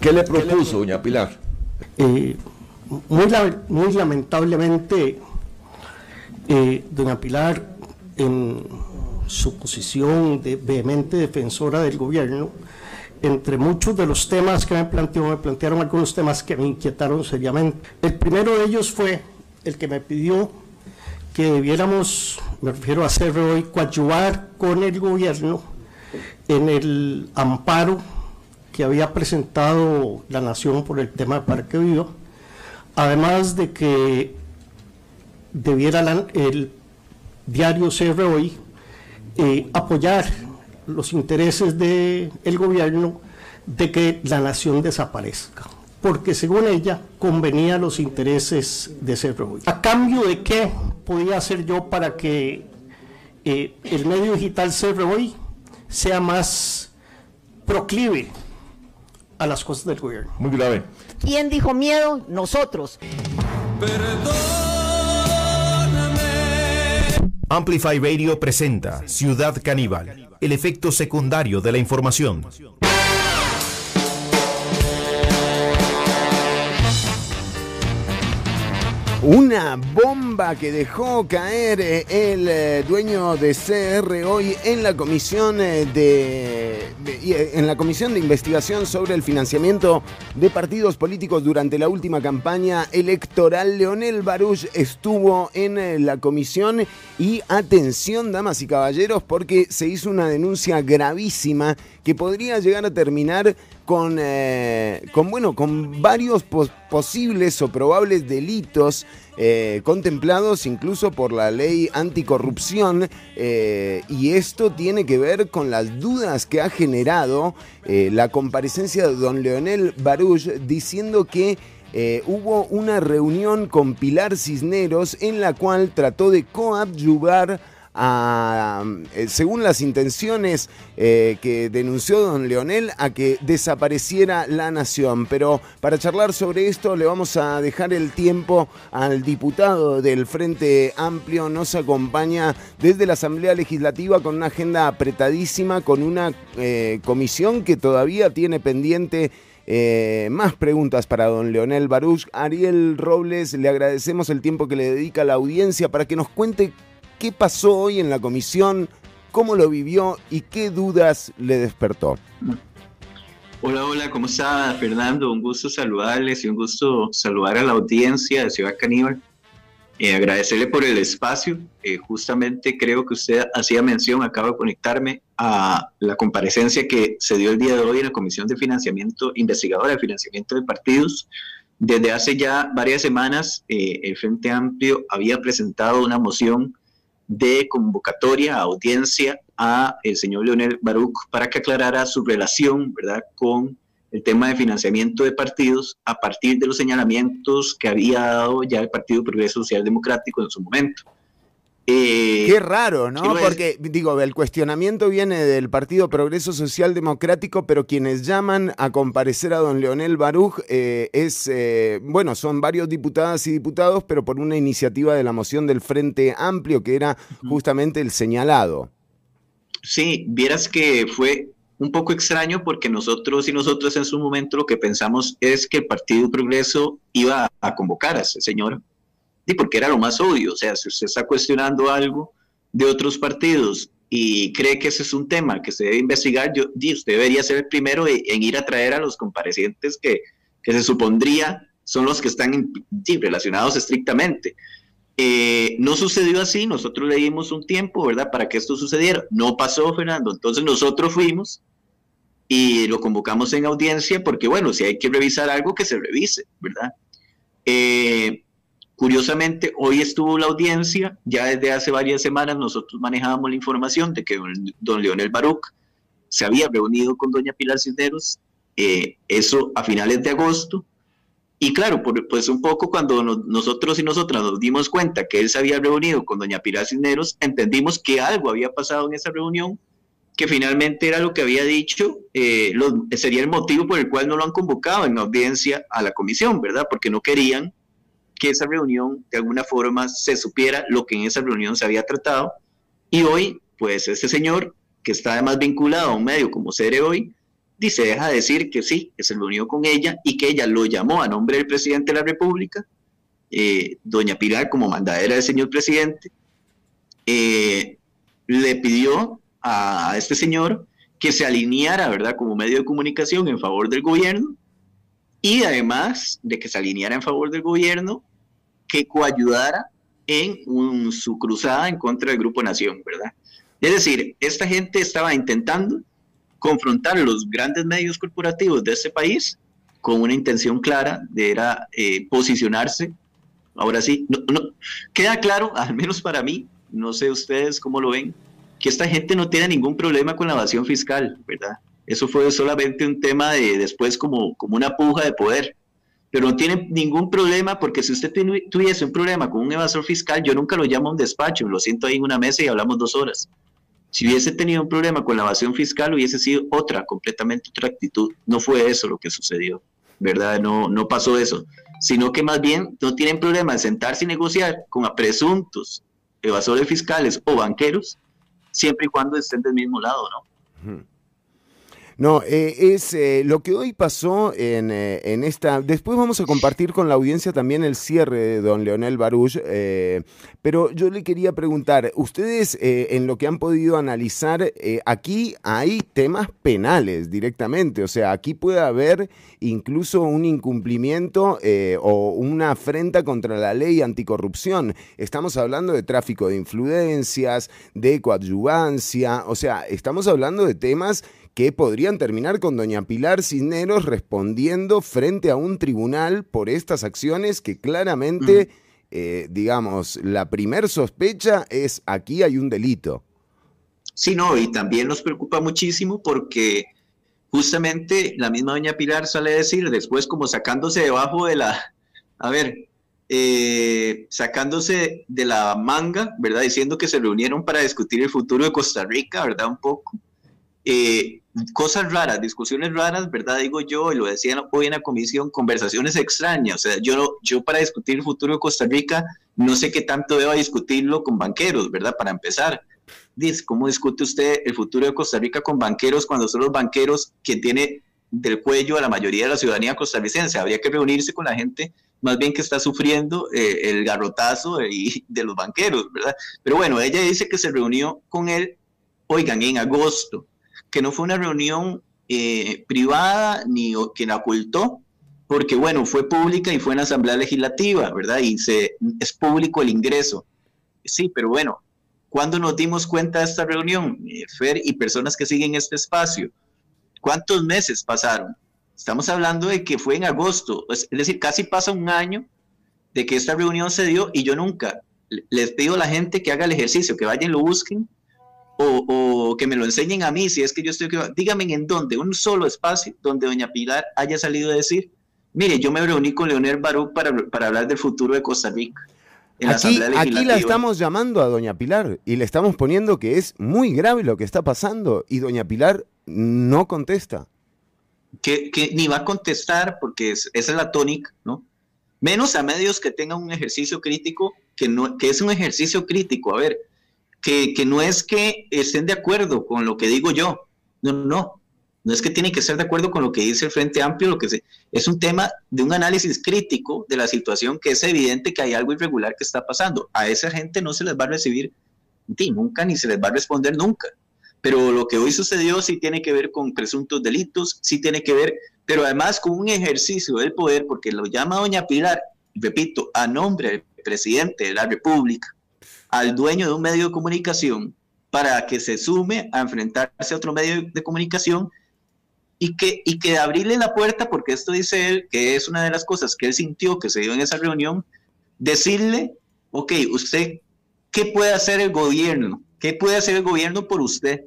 ¿Qué le propuso, doña Pilar? Eh, muy, muy, lamentablemente, eh, doña Pilar, en su posición de vehemente defensora del gobierno, entre muchos de los temas que me planteó, me plantearon algunos temas que me inquietaron seriamente. El primero de ellos fue el que me pidió que debiéramos, me refiero a hacer hoy, coadyuvar con el gobierno en el amparo que había presentado la Nación por el tema de Parque Vivo, además de que debiera el diario CR hoy eh, apoyar los intereses del gobierno de que la nación desaparezca, porque según ella convenía los intereses de Cerro. ¿A cambio de qué podía hacer yo para que eh, el medio digital Cerro sea más proclive a las cosas del gobierno? Muy grave. ¿Quién dijo miedo? Nosotros. Amplify Radio presenta Ciudad Caníbal el efecto secundario de la información. Una bomba que dejó caer eh, el eh, dueño de CR hoy en la comisión eh, de, en la comisión de investigación sobre el financiamiento de partidos políticos durante la última campaña electoral. Leonel Baruch estuvo en la comisión y atención, damas y caballeros, porque se hizo una denuncia gravísima que podría llegar a terminar con, eh, con, bueno, con varios posibles o probables delitos eh, contemplados incluso por la ley anticorrupción eh, y esto tiene que ver con las dudas que ha generado la comparecencia de don Leonel Baruch diciendo que hubo una reunión con Pilar Cisneros en la cual trató de coadyuvar eh, según las intenciones eh, que denunció don Leonel, a que desapareciera la nación. Pero para charlar sobre esto le vamos a dejar el tiempo al diputado del Frente Amplio. Nos acompaña desde la Asamblea Legislativa con una agenda apretadísima, con una eh, comisión que todavía tiene pendiente. más preguntas para don Leonel Baruch. Ariel Robles, le agradecemos el tiempo que le dedica a la audiencia para que nos cuente qué pasó hoy en la comisión, cómo lo vivió y qué dudas le despertó. Hola, hola, ¿cómo está Fernando? Un gusto saludarles y un gusto saludar a la audiencia de Ciudad Caníbal. Eh, agradecerle por el espacio. Eh, justamente creo que usted hacía mención, acabo de conectarme a la comparecencia que se dio el día de hoy en la Comisión de Financiamiento, investigadora de financiamiento de partidos. Desde hace ya varias semanas, eh, el Frente Amplio había presentado una moción de convocatoria a audiencia a el señor Leonel Baruch para que aclarara su relación, ¿verdad?, con el tema de financiamiento de partidos a partir de los señalamientos que había dado ya el Partido Progreso Social Democrático en su momento. Eh, Qué raro, ¿no? Porque, digo, el cuestionamiento viene del Partido Progreso Social Democrático, pero quienes llaman a comparecer a don Leonel Baruch eh, es, eh, bueno, son varios diputadas y diputados, pero por una iniciativa de la moción del Frente Amplio, que era justamente el señalado. Sí, vieras que fue un poco extraño porque nosotros y nosotros en su momento lo que pensamos es que el Partido Progreso iba a convocar a ese señor porque era lo más obvio. O sea, si usted está cuestionando algo de otros partidos y cree que ese es un tema que se debe investigar, yo, usted debería ser el primero en ir a traer a los comparecientes que, que se supondría son los que están relacionados estrictamente. Eh, no sucedió así, nosotros le dimos un tiempo, ¿verdad?, para que esto sucediera. No pasó, Fernando. Entonces nosotros fuimos y lo convocamos en audiencia porque, bueno, si hay que revisar algo, que se revise, ¿verdad? Eh, Curiosamente, hoy estuvo la audiencia, ya desde hace varias semanas nosotros manejábamos la información de que don Leonel Baruch se había reunido con doña Pilar Cisneros, eh, eso a finales de agosto, y claro, pues un poco cuando nosotros y nosotras nos dimos cuenta que él se había reunido con doña Pilar Cisneros, entendimos que algo había pasado en esa reunión, que finalmente era lo que había dicho, eh, sería el motivo por el cual no lo han convocado en audiencia a la comisión, ¿verdad? Porque no querían que esa reunión de alguna forma se supiera lo que en esa reunión se había tratado. Y hoy, pues este señor, que está además vinculado a un medio como Cere Hoy, dice, deja de decir que sí, que se reunió con ella y que ella lo llamó a nombre del presidente de la República, eh, doña Pilar como mandadera del señor presidente, eh, le pidió a este señor que se alineara, ¿verdad?, como medio de comunicación en favor del gobierno y además de que se alineara en favor del gobierno, que coayudara en su cruzada en contra del Grupo Nación, ¿verdad? Es decir, esta gente estaba intentando confrontar los grandes medios corporativos de este país con una intención clara de era, eh, posicionarse. Ahora sí, queda claro, al menos para mí, no sé ustedes cómo lo ven, que esta gente no tiene ningún problema con la evasión fiscal, ¿verdad? Eso fue solamente un tema de después como, como una puja de poder. Pero no tiene ningún problema porque si usted tuviese un problema con un evasor fiscal, yo nunca lo llamo a un despacho, lo siento ahí en una mesa y hablamos dos horas. Si hubiese tenido un problema con la evasión fiscal, hubiese sido otra, completamente otra actitud. No fue eso lo que sucedió, ¿verdad? No, no pasó eso. Sino que más bien no tienen problema de sentarse y negociar con presuntos evasores fiscales o banqueros, siempre y cuando estén del mismo lado, ¿no? No, eh, es eh, lo que hoy pasó en, eh, en, esta... Después vamos a compartir con la audiencia también el cierre de don Leonel Baruch, pero yo le quería preguntar, ustedes en lo que han podido analizar, aquí hay temas penales directamente, o sea, aquí puede haber incluso un incumplimiento o una afrenta contra la ley anticorrupción. Estamos hablando de tráfico de influencias, de coadyuvancia, o sea, estamos hablando de temas que podrían terminar con doña Pilar Cisneros respondiendo frente a un tribunal por estas acciones que claramente, eh, digamos, la primer sospecha es aquí hay un delito. Sí, no, y también nos preocupa muchísimo porque justamente la misma doña Pilar sale a decir después como sacándose debajo de la, a ver, eh, sacándose de la manga, ¿verdad? Diciendo que se reunieron para discutir el futuro de Costa Rica, ¿verdad? Un poco. Eh, cosas raras, discusiones raras, ¿verdad? Digo yo, y lo decían hoy en la comisión, conversaciones extrañas. O sea, yo, yo para discutir el futuro de Costa Rica, no sé qué tanto deba discutirlo con banqueros, ¿verdad? Para empezar. Dice, ¿cómo discute usted el futuro de Costa Rica con banqueros cuando son los banqueros que tiene del cuello a la mayoría de la ciudadanía costarricense? Habría que reunirse con la gente más bien que está sufriendo eh, el garrotazo de, de los banqueros, ¿verdad? Pero bueno, ella dice que se reunió con él, oigan, en agosto que no fue una reunión eh, privada ni que la ocultó, porque bueno, fue pública y fue en Asamblea Legislativa, ¿verdad? Y se, es público el ingreso. Sí, pero bueno, ¿cuándo nos dimos cuenta de esta reunión, eh, Fer y personas que siguen este espacio? ¿Cuántos meses pasaron? Estamos hablando de que fue en agosto, es decir, casi pasa un año de que esta reunión se dio y yo nunca les pido a la gente que haga el ejercicio, que vayan y lo busquen o, que me lo enseñen a mí, si es que yo estoy... Díganme en dónde, un solo espacio donde doña Pilar haya salido a decir, mire, yo me reuní con Leonel Baruch para, para hablar del futuro de Costa Rica. Aquí, aquí, la estamos llamando a doña Pilar y le estamos poniendo que es muy grave lo que está pasando y doña Pilar no contesta. Que, que ni va a contestar porque esa es la tónica, ¿no? Menos a medios que tengan un ejercicio crítico, que, no, que es un ejercicio crítico. A ver, que, no es que estén de acuerdo con lo que digo yo, no, no, no es que tienen que estar de acuerdo con lo que dice el Frente Amplio, lo que se, es un tema de un análisis crítico de la situación que es evidente que hay algo irregular que está pasando. A esa gente no se les va a recibir nunca ni se les va a responder nunca. Pero lo que hoy sucedió sí tiene que ver con presuntos delitos, sí tiene que ver, pero además con un ejercicio del poder, porque lo llama doña Pilar, repito, a nombre del presidente de la República, al dueño de un medio de comunicación para que se sume a enfrentarse a otro medio de comunicación y que, y que abrirle la puerta, porque esto dice él, que es una de las cosas que él sintió que se dio en esa reunión, decirle, ok, usted, ¿qué puede hacer el gobierno? ¿Qué puede hacer el gobierno por usted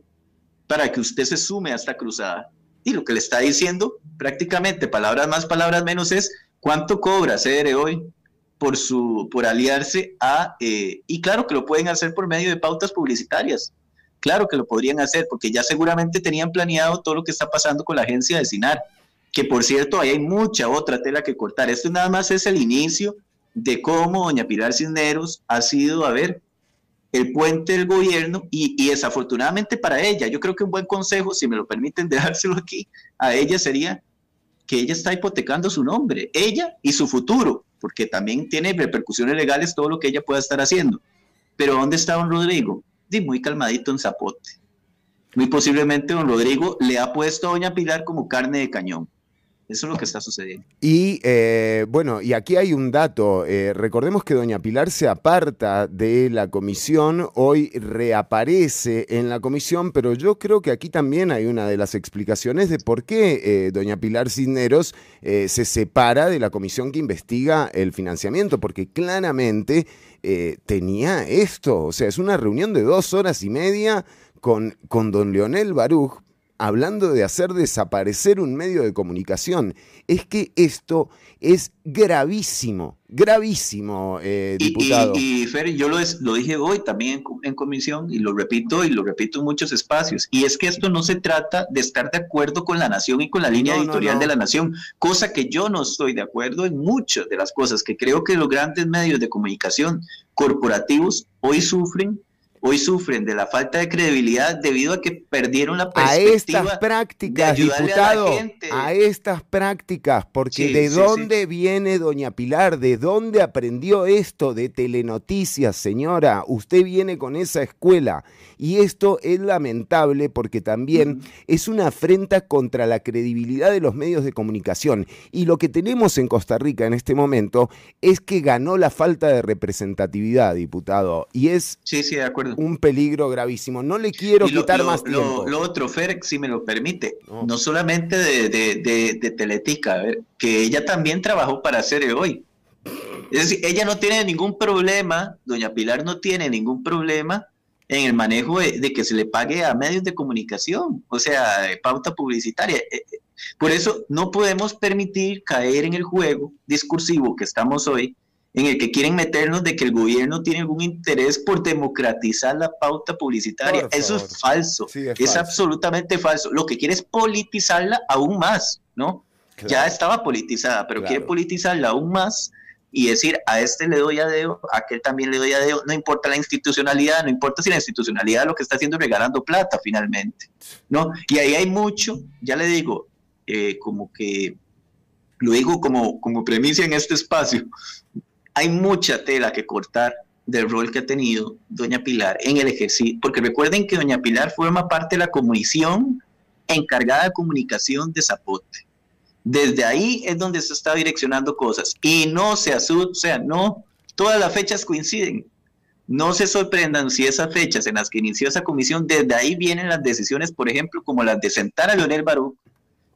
para que usted se sume a esta cruzada? Y lo que le está diciendo, prácticamente, palabras más, palabras menos, es cuánto cobra CR hoy por, su, por aliarse a, eh, y claro que lo pueden hacer por medio de pautas publicitarias, claro que lo podrían hacer, porque ya seguramente tenían planeado todo lo que está pasando con la agencia de SINAR, que por cierto, ahí hay mucha otra tela que cortar. Esto nada más es el inicio de cómo doña Pilar Cisneros ha sido, a ver, el puente del gobierno y, y, desafortunadamente para ella, yo creo que un buen consejo, si me lo permiten dejárselo aquí, a ella sería que ella está hipotecando su nombre, ella y su futuro, porque también tiene repercusiones legales todo lo que ella pueda estar haciendo. Pero ¿dónde está don Rodrigo? Sí, muy calmadito en Zapote. Muy posiblemente don Rodrigo le ha puesto a doña Pilar como carne de cañón. Eso es lo que está sucediendo. Y eh, bueno, y aquí hay un dato. Eh, recordemos que doña Pilar se aparta de la comisión, hoy reaparece en la comisión, pero yo creo que aquí también hay una de las explicaciones de por qué eh, doña Pilar Cisneros se separa de la comisión que investiga el financiamiento, porque claramente tenía esto. O sea, es una reunión de dos horas y media con, con don Leonel Baruch hablando de hacer desaparecer un medio de comunicación. Es que esto es gravísimo, gravísimo, eh, diputado. Y, Fer, yo lo, lo, dije hoy también en, comisión y lo repito y lo repito en muchos espacios. Y es que esto no se trata de estar de acuerdo con la nación y con la línea editorial de la nación, cosa que yo no estoy de acuerdo en muchas de las cosas que creo que los grandes medios de comunicación corporativos hoy sufren hoy sufren de la falta de credibilidad debido a que perdieron la perspectiva a estas prácticas, diputado, a, estas prácticas, porque ¿de dónde viene doña Pilar? ¿De dónde aprendió esto de telenoticias, señora? Usted viene con esa escuela y esto es lamentable porque también es una afrenta contra la credibilidad de los medios de comunicación y lo que tenemos en Costa Rica en este momento es que ganó la falta de representatividad, diputado, y es Sí, sí, de acuerdo un peligro gravísimo. No le quiero quitar más tiempo. Lo, otro, Fer, si me lo permite, no, solamente de, de, de, Teletica, a ver, que ella también trabajó para hacer hoy. Es decir, ella no tiene ningún problema, doña Pilar no tiene ningún problema en el manejo de, que se le pague a medios de comunicación, o sea, de pauta publicitaria. Eh, eh, por eso no podemos permitir caer en el juego discursivo que estamos hoy, en el que quieren meternos de que el gobierno tiene algún interés por democratizar la pauta publicitaria. Eso es falso, es, absolutamente falso. Lo que quiere es politizarla aún más, ¿no? Ya estaba politizada, pero quiere politizarla aún más y decir, a este le doy a dedo, a aquel también le doy a dedo, no importa la institucionalidad, no importa si la institucionalidad lo que está haciendo es regalando plata finalmente, ¿no? Y ahí hay mucho, ya le digo, eh, como que, lo digo como, como premisa en este espacio, hay mucha tela que cortar del rol que ha tenido doña Pilar en el ejercicio, porque recuerden que doña Pilar forma parte de la comisión encargada de comunicación de Zapote. Desde ahí es donde se está direccionando cosas y no se asusta, o sea, no, todas las fechas coinciden. No se sorprendan si esas fechas en las que inició esa comisión, desde ahí vienen las decisiones, por ejemplo, como las de sentar a Leonel Barú,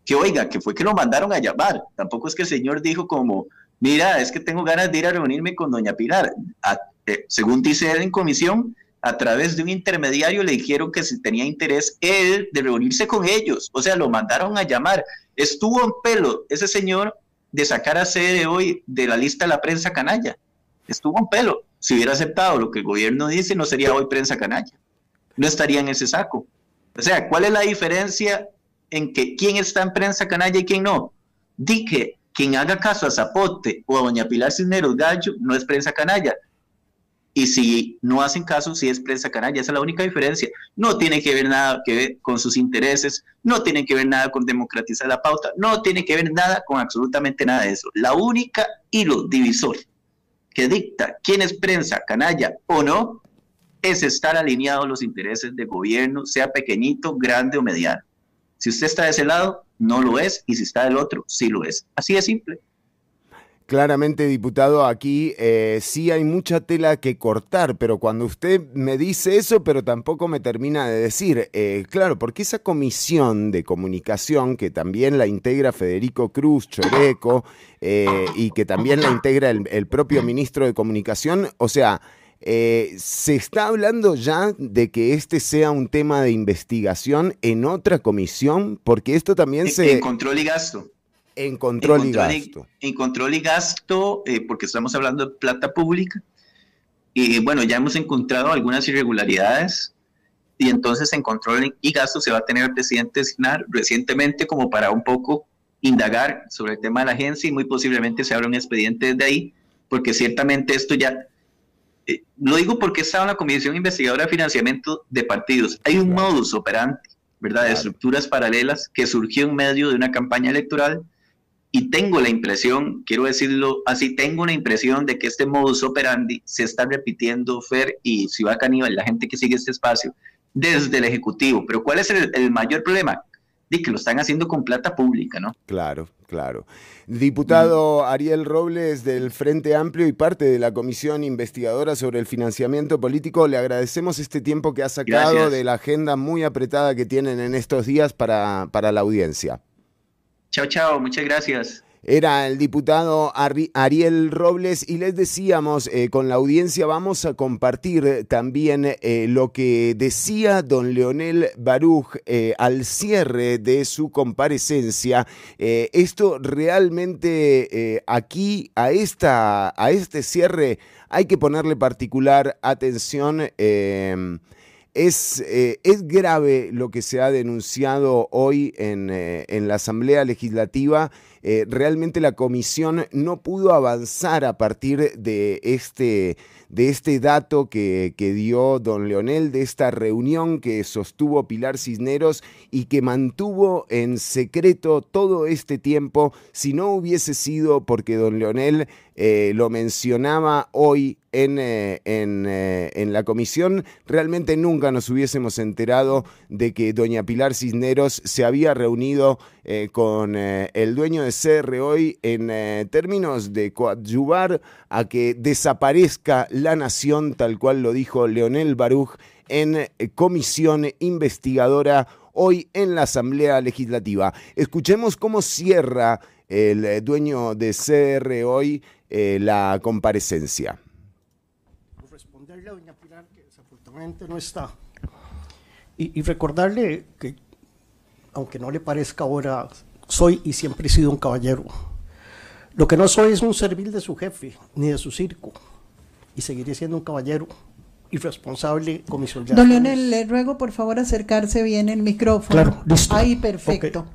que oiga, que fue que lo mandaron a llamar. Tampoco es que el señor dijo como, mira, es que tengo ganas de ir a reunirme con doña Pilar. Eh, según dice él en comisión, a través de un intermediario le dijeron que si tenía interés él de reunirse con ellos. O sea, lo mandaron a llamar. Estuvo en pelo ese señor de sacar a sede hoy de la lista de la prensa canalla. Estuvo en pelo. Si hubiera aceptado lo que el gobierno dice, no sería hoy prensa canalla. No estaría en ese saco. O sea, ¿cuál es la diferencia en que quién está en prensa canalla y quién no? Di que quien haga caso a Zapote o a doña Pilar Cisneros Gallo no es prensa canalla. Y si no hacen caso, sí es prensa canalla. Esa es la única diferencia. No tiene que ver nada que ver con sus intereses, no tiene que ver nada con democratizar la pauta, no tiene que ver nada con absolutamente nada de eso. La única hilo divisor que dicta quién es prensa canalla o no es estar alineado a los intereses del gobierno, sea pequeñito, grande o mediano. Si usted está de ese lado, no lo es, y si está del otro, sí lo es. Así de simple. Claramente, diputado, aquí eh, sí hay mucha tela que cortar, pero cuando usted me dice eso, pero tampoco me termina de decir, eh, claro, porque esa comisión de comunicación que también la integra Federico Cruz Choreco eh, y que también la integra el propio ministro de Comunicación, o sea, eh, ¿Se está hablando ya de que este sea un tema de investigación en otra comisión? Porque esto también se... En control y gasto. En control, y gasto. en control y gasto, eh, porque estamos hablando de plata pública. Y bueno, ya hemos encontrado algunas irregularidades. Y entonces en control y gasto se va a tener el presidente designar recientemente como para un poco indagar sobre el tema de la agencia y muy posiblemente se abra un expediente desde ahí, porque ciertamente esto ya eh, lo digo porque estaba en la Comisión Investigadora de Financiamiento de Partidos. Hay un modus operandi, ¿verdad?, de estructuras paralelas que surgió en medio de una campaña electoral y tengo la impresión, quiero decirlo así, tengo la impresión de que este modus operandi se está repitiendo, Fer y Ciudad Caníbal, la gente que sigue este espacio, desde el Ejecutivo. Pero ¿cuál es el, mayor problema? De que lo están haciendo con plata pública, ¿no? Claro, claro. Diputado Ariel Robles del Frente Amplio y parte de la Comisión Investigadora sobre el Financiamiento Político, le agradecemos este tiempo que ha sacado de la agenda muy apretada que tienen en estos días para, para la audiencia. Chao, chao, muchas gracias. Era el diputado Ariel Robles y les decíamos eh, con la audiencia vamos a compartir también eh, lo que decía don Leonel Baruch eh, al cierre de su comparecencia. esto realmente aquí a, esta, a este cierre hay que ponerle particular atención. Es, es, grave lo que se ha denunciado hoy en, en la Asamblea Legislativa. Eh, realmente la comisión no pudo avanzar a partir de este, de este dato que, que, dio don Leonel, de esta reunión que sostuvo Pilar Cisneros y que mantuvo en secreto todo este tiempo, si no hubiese sido porque don Leonel eh, lo mencionaba hoy en, eh, eh, en, la comisión, realmente nunca nos hubiésemos enterado de que doña Pilar Cisneros se había reunido con el dueño de CR hoy en términos de coadyuvar a que desaparezca la nación, tal cual lo dijo Leonel Baruch en comisión investigadora hoy en la Asamblea Legislativa. Escuchemos cómo cierra el dueño de CR hoy eh, la comparecencia. Responderle a doña Pilar que desafortunadamente no está. Y, recordarle que, aunque no le parezca ahora, soy y siempre he sido un caballero. Lo que no soy es un servil de su jefe, ni de su circo. Y seguiré siendo un caballero y responsable comisionado. Don Leonel, le ruego por favor acercarse bien el micrófono. Claro, listo. Ahí, perfecto.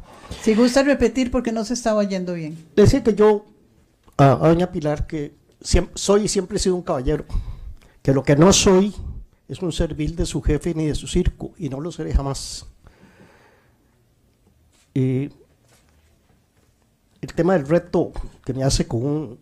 Si gusta repetir porque no se estaba oyendo bien. Decía que yo a, doña Pilar que soy y siempre he sido un caballero, que lo que no soy es un servil de su jefe ni de su circo, y no lo seré jamás. el tema del reto que me hace con un,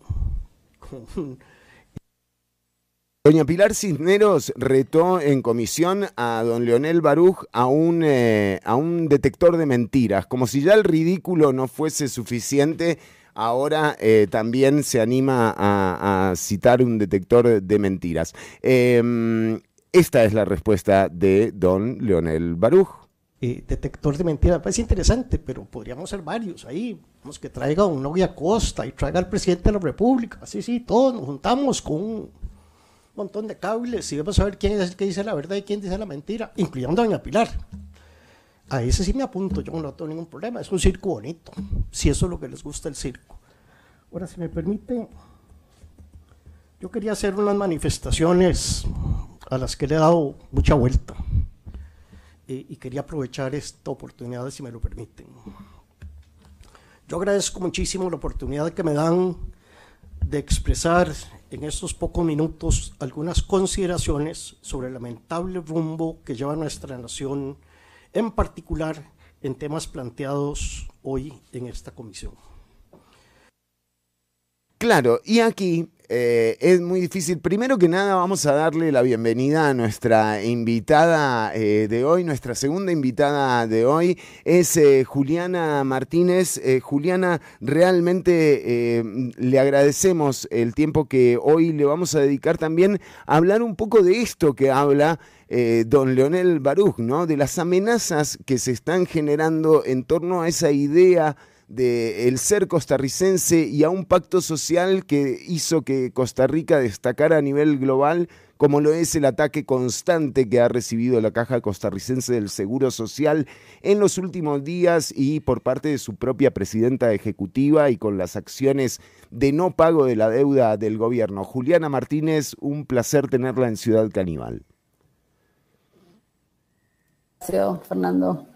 Doña Pilar Cisneros retó en comisión a don Leonel Baruch a un, eh, a un detector de mentiras, como si ya el ridículo no fuese suficiente ahora eh, también se anima a, citar un detector de mentiras. Em, esta es la respuesta de don Leonel Baruch. Eh, detector de mentiras, parece interesante, pero podríamos ser varios ahí. Vamos que traiga a un novia Costa y traiga al presidente de la República. Así, sí, todos nos juntamos con un montón de cables y vamos a ver quién es el que dice la verdad y quién dice la mentira, incluyendo a doña Pilar. A ese sí me apunto, yo no tengo ningún problema, es un circo bonito, si eso es lo que les gusta el circo. Ahora, si me permite, yo quería hacer unas manifestaciones a las que le he dado mucha vuelta eh, y quería aprovechar esta oportunidad, si me lo permiten. Yo agradezco muchísimo la oportunidad que me dan de expresar en estos pocos minutos algunas consideraciones sobre el lamentable rumbo que lleva nuestra nación en particular en temas planteados hoy en esta comisión. Claro, y aquí eh, es muy difícil. Primero que nada vamos a darle la bienvenida a nuestra invitada eh, de hoy, nuestra segunda invitada de hoy es eh, Juliana Martínez. Juliana, realmente le agradecemos el tiempo que hoy le vamos a dedicar también a hablar un poco de esto que habla eh, don Leonel Baruch, ¿no? De las amenazas que se están generando en torno a esa idea de el ser costarricense y a un pacto social que hizo que Costa Rica destacara a nivel global, como lo es el ataque constante que ha recibido la Caja Costarricense del Seguro Social en los últimos días y por parte de su propia presidenta ejecutiva y con las acciones de no pago de la deuda del gobierno. Juliana Martínez, un placer tenerla en Ciudad Caníbal. Fernando.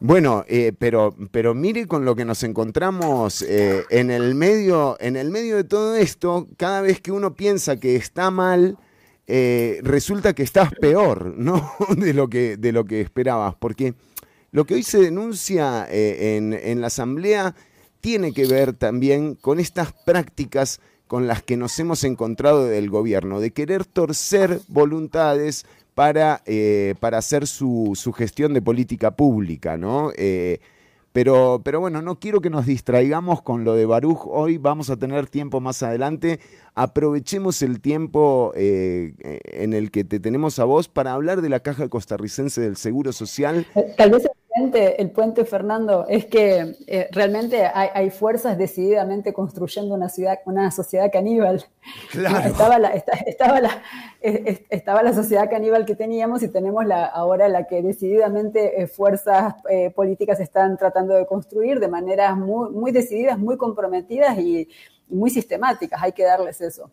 Bueno, eh, pero, pero mire con lo que nos encontramos eh, en, el medio, en el medio de todo esto, cada vez que uno piensa que está mal, eh, resulta que estás peor, ¿no? De lo que, de lo que esperabas, porque lo que hoy se denuncia en, en la Asamblea tiene que ver también con estas prácticas con las que nos hemos encontrado del gobierno, de querer torcer voluntades para, eh, para hacer su, su, gestión de política pública, ¿no? Eh, pero, pero bueno, no quiero que nos distraigamos con lo de Baruch. Hoy vamos a tener tiempo más adelante. Aprovechemos el tiempo eh, en el que te tenemos a vos para hablar de la Caja Costarricense del Seguro Social. Vez el puente, Fernando, es que eh, realmente hay, hay, fuerzas decididamente construyendo una, ciudad, una sociedad caníbal. Claro. Estaba, la, estaba, la, estaba la sociedad caníbal que teníamos y tenemos la, ahora la que decididamente eh, fuerzas eh, políticas están tratando de construir de maneras muy, muy decididas, muy comprometidas y, y muy sistemáticas. Hay que darles eso.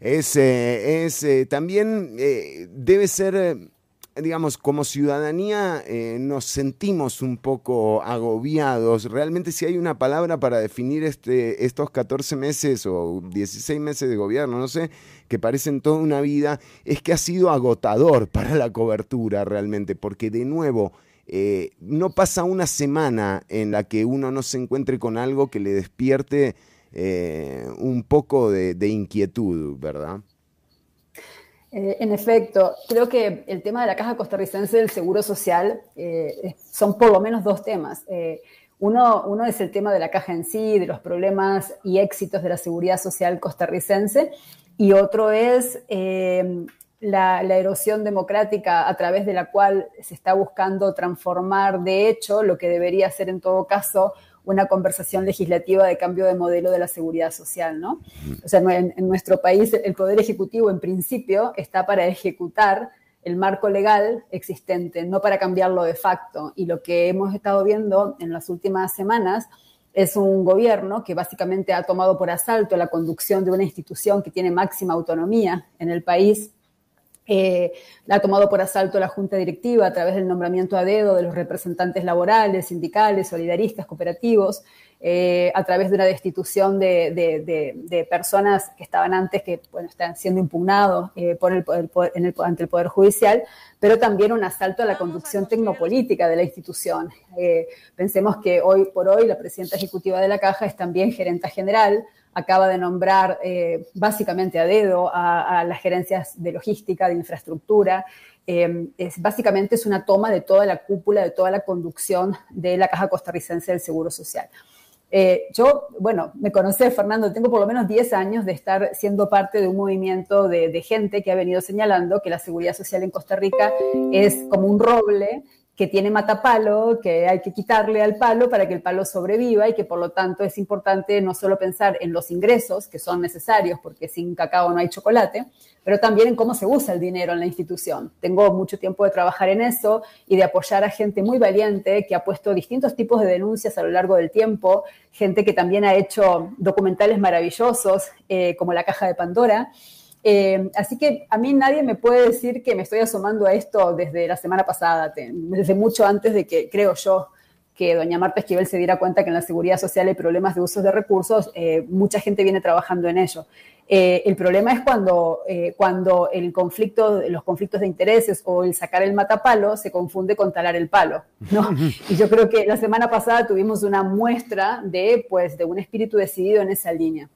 Es, es también debe ser digamos, como ciudadanía eh, nos sentimos un poco agobiados. Realmente si hay una palabra para definir este, estos 14 meses o 16 meses de gobierno, no sé, que parecen toda una vida, es que ha sido agotador para la cobertura realmente, porque de nuevo... Eh, no pasa una semana en la que uno no se encuentre con algo que le despierte eh, un poco de, de inquietud, ¿verdad? Eh, en efecto, creo que el tema de la Caja Costarricense del Seguro Social eh, son por lo menos dos temas. Eh, uno, es el tema de la caja en sí, de los problemas y éxitos de la seguridad social costarricense, y otro es la, erosión democrática a través de la cual se está buscando transformar de hecho lo que debería ser en todo caso una conversación legislativa de cambio de modelo de la seguridad social, ¿no? O sea, en, en nuestro país el Poder Ejecutivo en principio está para ejecutar el marco legal existente, no para cambiarlo de facto. Y lo que hemos estado viendo en las últimas semanas es un gobierno que básicamente ha tomado por asalto la conducción de una institución que tiene máxima autonomía en el país eh, la ha tomado por asalto la Junta Directiva a través del nombramiento a dedo de los representantes laborales, sindicales, solidaristas, cooperativos, eh, a través de una destitución de, de, de, de, personas que estaban antes, que bueno, están siendo impugnados eh, por el, el poder, en el, ante el Poder Judicial, pero también un asalto a la conducción tecnopolítica de la institución. Eh, pensemos que hoy por hoy la presidenta ejecutiva de la Caja es también gerenta general, acaba de nombrar eh, básicamente a dedo a, las gerencias de logística, de infraestructura. Eh, básicamente es una toma de toda la cúpula, de toda la conducción de la Caja Costarricense del Seguro Social. Eh, yo, bueno, me conocí, Fernando, tengo por lo menos 10 años de estar siendo parte de un movimiento de gente que ha venido señalando que la seguridad social en Costa Rica es como un roble que tiene matapalo, que hay que quitarle al palo para que el palo sobreviva y que por lo tanto es importante no solo pensar en los ingresos, que son necesarios porque sin cacao no hay chocolate, pero también en cómo se usa el dinero en la institución. Tengo mucho tiempo de trabajar en eso y de apoyar a gente muy valiente que ha puesto distintos tipos de denuncias a lo largo del tiempo, gente que también ha hecho documentales maravillosos eh, como La Caja de Pandora. Eh, así que a mí nadie me puede decir que me estoy asomando a esto desde la semana pasada, desde mucho antes de que, creo yo, que doña Marta Esquivel se diera cuenta que en la seguridad social hay problemas de usos de recursos, eh, mucha gente viene trabajando en ello. Eh, el problema es cuando, eh, cuando el conflicto, los conflictos de intereses o el sacar el matapalo se confunde con talar el palo, ¿no? Y yo creo que la semana pasada tuvimos una muestra de, pues, de un espíritu decidido en esa línea.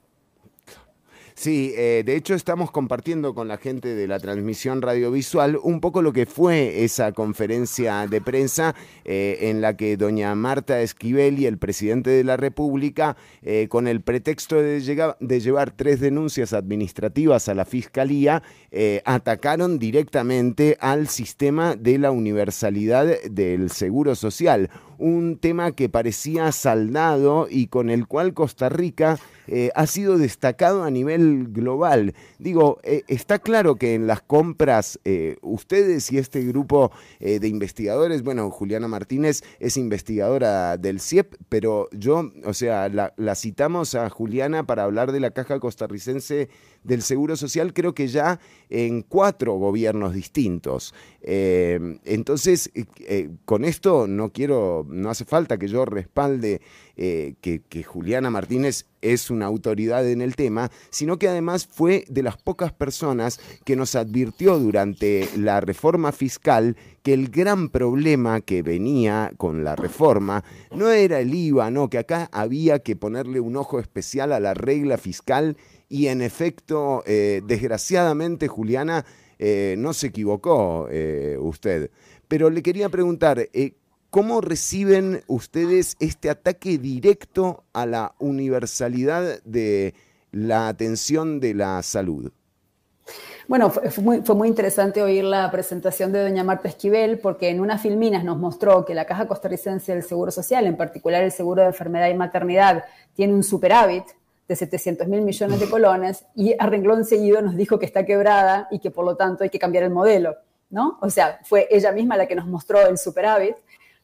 Sí, eh, de hecho estamos compartiendo con la gente de la transmisión radiovisual un poco lo que fue esa conferencia de prensa eh, en la que doña Marta Esquivel y el presidente de la República, eh, con el pretexto de, llegar, de, llevar tres denuncias administrativas a la Fiscalía, eh, atacaron directamente al sistema de la universalidad del Seguro Social un tema que parecía saldado y con el cual Costa Rica eh, ha sido destacado a nivel global. Digo, eh, está claro que en las compras eh, ustedes y este grupo de investigadores, bueno, Juliana Martínez es investigadora del CIEP, pero yo, o sea, la, la citamos a Juliana para hablar de la caja costarricense del Seguro Social, creo que ya en cuatro gobiernos distintos. Eh, entonces, eh, con esto no quiero no hace falta que yo respalde eh, que, que, Juliana Martínez es una autoridad en el tema, sino que además fue de las pocas personas que nos advirtió durante la reforma fiscal que el gran problema que venía con la reforma no era el IVA, no, que acá había que ponerle un ojo especial a la regla fiscal y en efecto, eh, desgraciadamente, Juliana, eh, no se equivocó eh, usted. Pero le quería preguntar, ¿cómo reciben ustedes este ataque directo a la universalidad de la atención de la salud? Bueno, fue, muy, fue, muy, interesante oír la presentación de doña Marta Esquivel, porque en unas filminas nos mostró que la Caja Costarricense del Seguro Social, en particular el seguro de enfermedad y maternidad, tiene un superávit de 700 mil millones de colones y a renglón seguido nos dijo que está quebrada y que por lo tanto hay que cambiar el modelo, ¿no? O sea, fue ella misma la que nos mostró el superávit.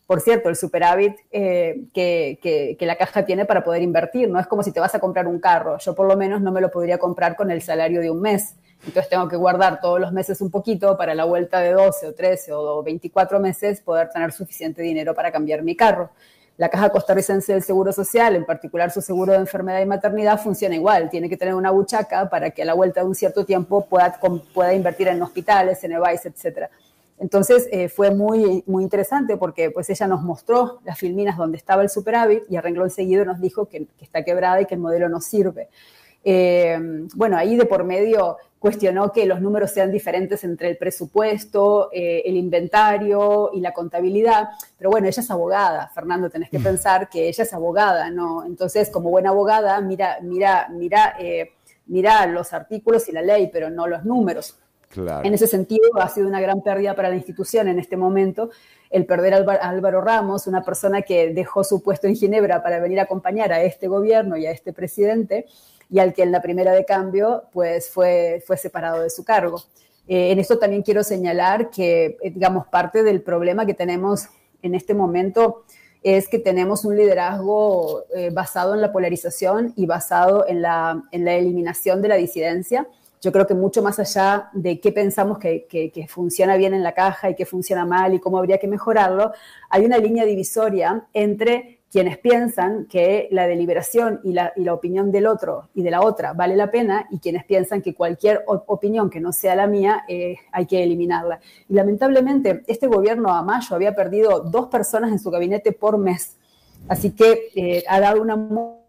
Por cierto, el superávit eh, que, que, la caja tiene para poder invertir, no es como si te vas a comprar un carro. Yo por lo menos no me lo podría comprar con el salario de un mes. Entonces tengo que guardar todos los meses un poquito para la vuelta de 12 o 13 o 24 meses poder tener suficiente dinero para cambiar mi carro. La Caja Costarricense del Seguro Social, en particular su seguro de enfermedad y maternidad, funciona igual. Tiene que tener una buchaca para que a la vuelta de un cierto tiempo pueda, pueda invertir en hospitales, en EVAIS, etc. Entonces eh, fue muy, muy interesante porque pues ella nos mostró las filminas donde estaba el superávit y a renglón seguido nos dijo que, que está quebrada y que el modelo no sirve. Eh, bueno, ahí de por medio cuestionó que los números sean diferentes entre el presupuesto, eh, el inventario y la contabilidad, pero bueno, ella es abogada, Fernando, tenés que mm. pensar que ella es abogada, ¿no? Entonces, como buena abogada, mira, mira, mira, eh, mira los artículos y la ley, pero no los números. En ese sentido, ha sido una gran pérdida para la institución en este momento el perder a Álvaro Ramos, una persona que dejó su puesto en Ginebra para venir a acompañar a este gobierno y a este presidente, y al que en la primera de cambio pues fue, fue separado de su cargo. Eh, en esto también quiero señalar que, eh, digamos, parte del problema que tenemos en este momento es que tenemos un liderazgo eh, basado en la polarización y basado en la, en la, eliminación de la disidencia. Yo creo que mucho más allá de qué pensamos que, que, que, funciona bien en la caja y qué funciona mal y cómo habría que mejorarlo, hay una línea divisoria entre quienes piensan que la deliberación y la, opinión del otro y de la otra vale la pena y quienes piensan que cualquier opinión que no sea la mía eh, hay que eliminarla. Y lamentablemente este gobierno a mayo había perdido dos personas en su gabinete por mes. Así que eh, ha dado una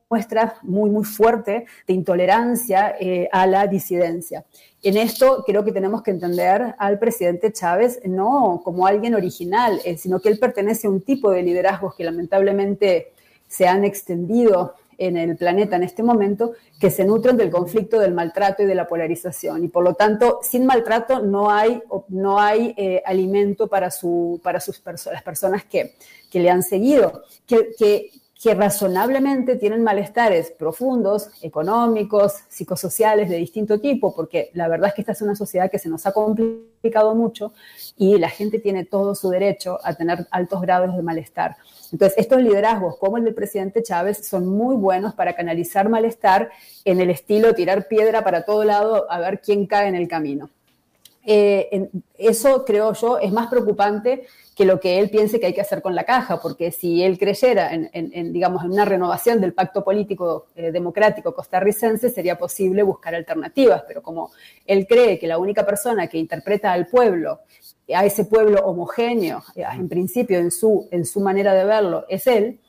muestra muy, muy fuerte de intolerancia eh, a la disidencia. En esto creo que tenemos que entender al presidente Chávez no como alguien original, eh, sino que él pertenece a un tipo de liderazgos que lamentablemente se han extendido en el planeta en este momento, que se nutren del conflicto, del maltrato y de la polarización. Y por lo tanto, sin maltrato no hay, no hay eh, alimento para, su, para sus las personas que, que le han seguido. Que, que razonablemente tienen malestares profundos, económicos, psicosociales de distinto tipo, porque la verdad es que esta es una sociedad que se nos ha complicado mucho y la gente tiene todo su derecho a tener altos grados de malestar. Entonces, estos liderazgos, como el del presidente Chávez, son muy buenos para canalizar malestar en el estilo tirar piedra para todo lado a ver quién cae en el camino. Eh, eso creo yo es más preocupante que lo que él piense que hay que hacer con la caja, porque si él creyera en, digamos, en una renovación del pacto político eh, democrático costarricense, sería posible buscar alternativas, pero como él cree que la única persona que interpreta al pueblo, a ese pueblo homogéneo, eh, en principio en su, en su manera de verlo, es él,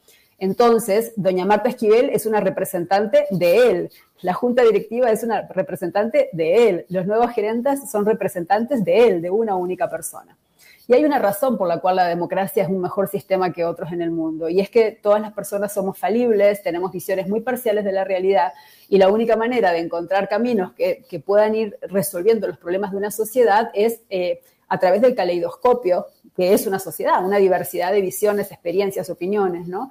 entonces, doña Marta Esquivel es una representante de él. La junta directiva es una representante de él. Los nuevos gerentes son representantes de él, de una única persona. Y hay una razón por la cual la democracia es un mejor sistema que otros en el mundo, y es que todas las personas somos falibles, tenemos visiones muy parciales de la realidad, y la única manera de encontrar caminos que, puedan ir resolviendo los problemas de una sociedad es eh, a través del caleidoscopio, que es una sociedad, una diversidad de visiones, experiencias, opiniones, ¿no?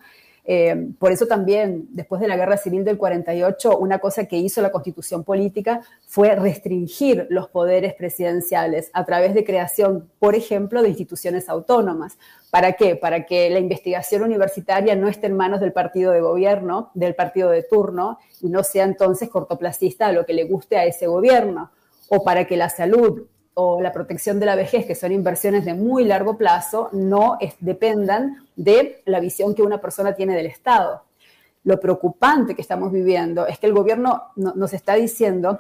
Eh, por eso también, después de la Guerra Civil del 48, una cosa que hizo la Constitución Política fue restringir los poderes presidenciales a través de creación, por ejemplo, de instituciones autónomas. ¿Para qué? Para que la investigación universitaria no esté en manos del partido de gobierno, del partido de turno, y no sea entonces cortoplacista a lo que le guste a ese gobierno. O para que la salud o la protección de la vejez, que son inversiones de muy largo plazo, no dependan de la visión que una persona tiene del Estado. Lo preocupante que estamos viviendo es que el gobierno nos está diciendo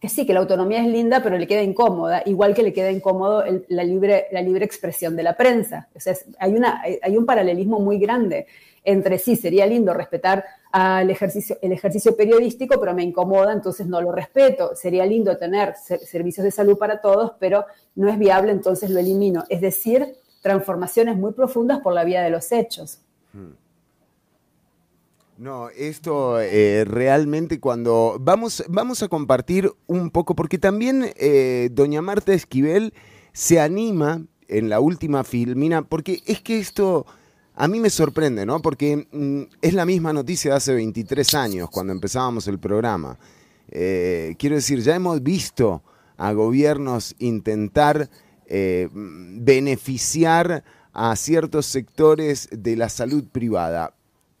que sí, que la autonomía es linda, pero le queda incómoda, igual que le queda incómodo la, libre, la libre expresión de la prensa. O sea, hay, una, hay un paralelismo muy grande entre sí, sería lindo respetar ejercicio, el ejercicio periodístico, pero me incomoda, entonces no lo respeto. Sería lindo tener servicios de salud para todos, pero no es viable, entonces lo elimino. Es decir, transformaciones muy profundas por la vía de los hechos. Hmm. No, esto eh, realmente cuando vamos, vamos a compartir un poco, porque también eh, doña Marta Esquivel se anima en la última filmina, porque es que esto a mí me sorprende, ¿no? Porque mm, es la misma noticia de hace 23 años, cuando empezábamos el programa. Eh, quiero decir, ya hemos visto a gobiernos intentar beneficiar a ciertos sectores de la salud privada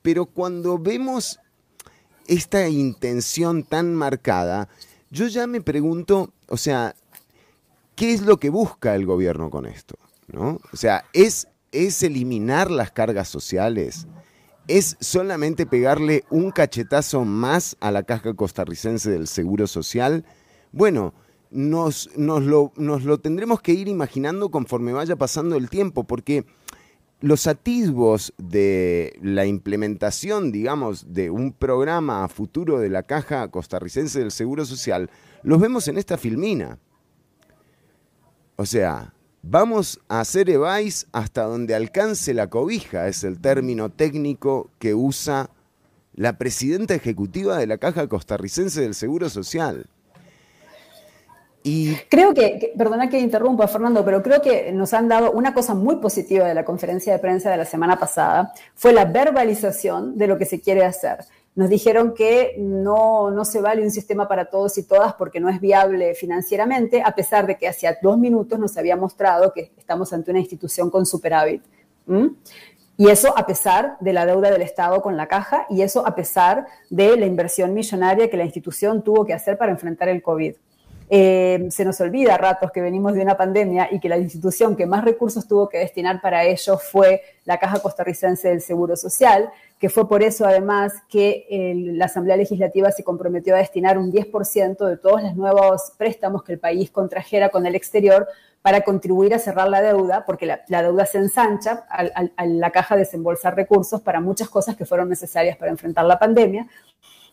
pero cuando vemos esta intención tan marcada, yo ya me pregunto, o sea, ¿qué es lo que busca el gobierno con esto? ¿No? O sea, ¿es, ¿es eliminar las cargas sociales? ¿Es solamente pegarle un cachetazo más a la caja costarricense del Seguro Social? Bueno, nos, nos, lo, nos lo tendremos que ir imaginando conforme vaya pasando el tiempo, porque los atisbos de la implementación, digamos, de un programa a futuro de la Caja Costarricense del Seguro Social, los vemos en esta filmina. O sea, vamos a hacer EVAIS hasta donde alcance la cobija, es el término técnico que usa la presidenta ejecutiva de la Caja Costarricense del Seguro Social. Creo que, perdona que interrumpa, Fernando, pero creo que nos han dado una cosa muy positiva de la conferencia de prensa de la semana pasada, fue la verbalización de lo que se quiere hacer. Nos dijeron que no, no se vale un sistema para todos y todas porque no es viable financieramente, a pesar de que hacia dos minutos nos había mostrado que estamos ante una institución con superávit. Y eso a pesar de la deuda del Estado con la caja y eso a pesar de la inversión millonaria que la institución tuvo que hacer para enfrentar el COVID. Eh, se nos olvida a ratos que venimos de una pandemia y que la institución que más recursos tuvo que destinar para ello fue la Caja Costarricense del Seguro Social, que fue por eso además que la Asamblea Legislativa se comprometió a destinar un 10% de todos los nuevos préstamos que el país contrajera con el exterior para contribuir a cerrar la deuda, porque la, deuda se ensancha a la caja desembolsar recursos para muchas cosas que fueron necesarias para enfrentar la pandemia.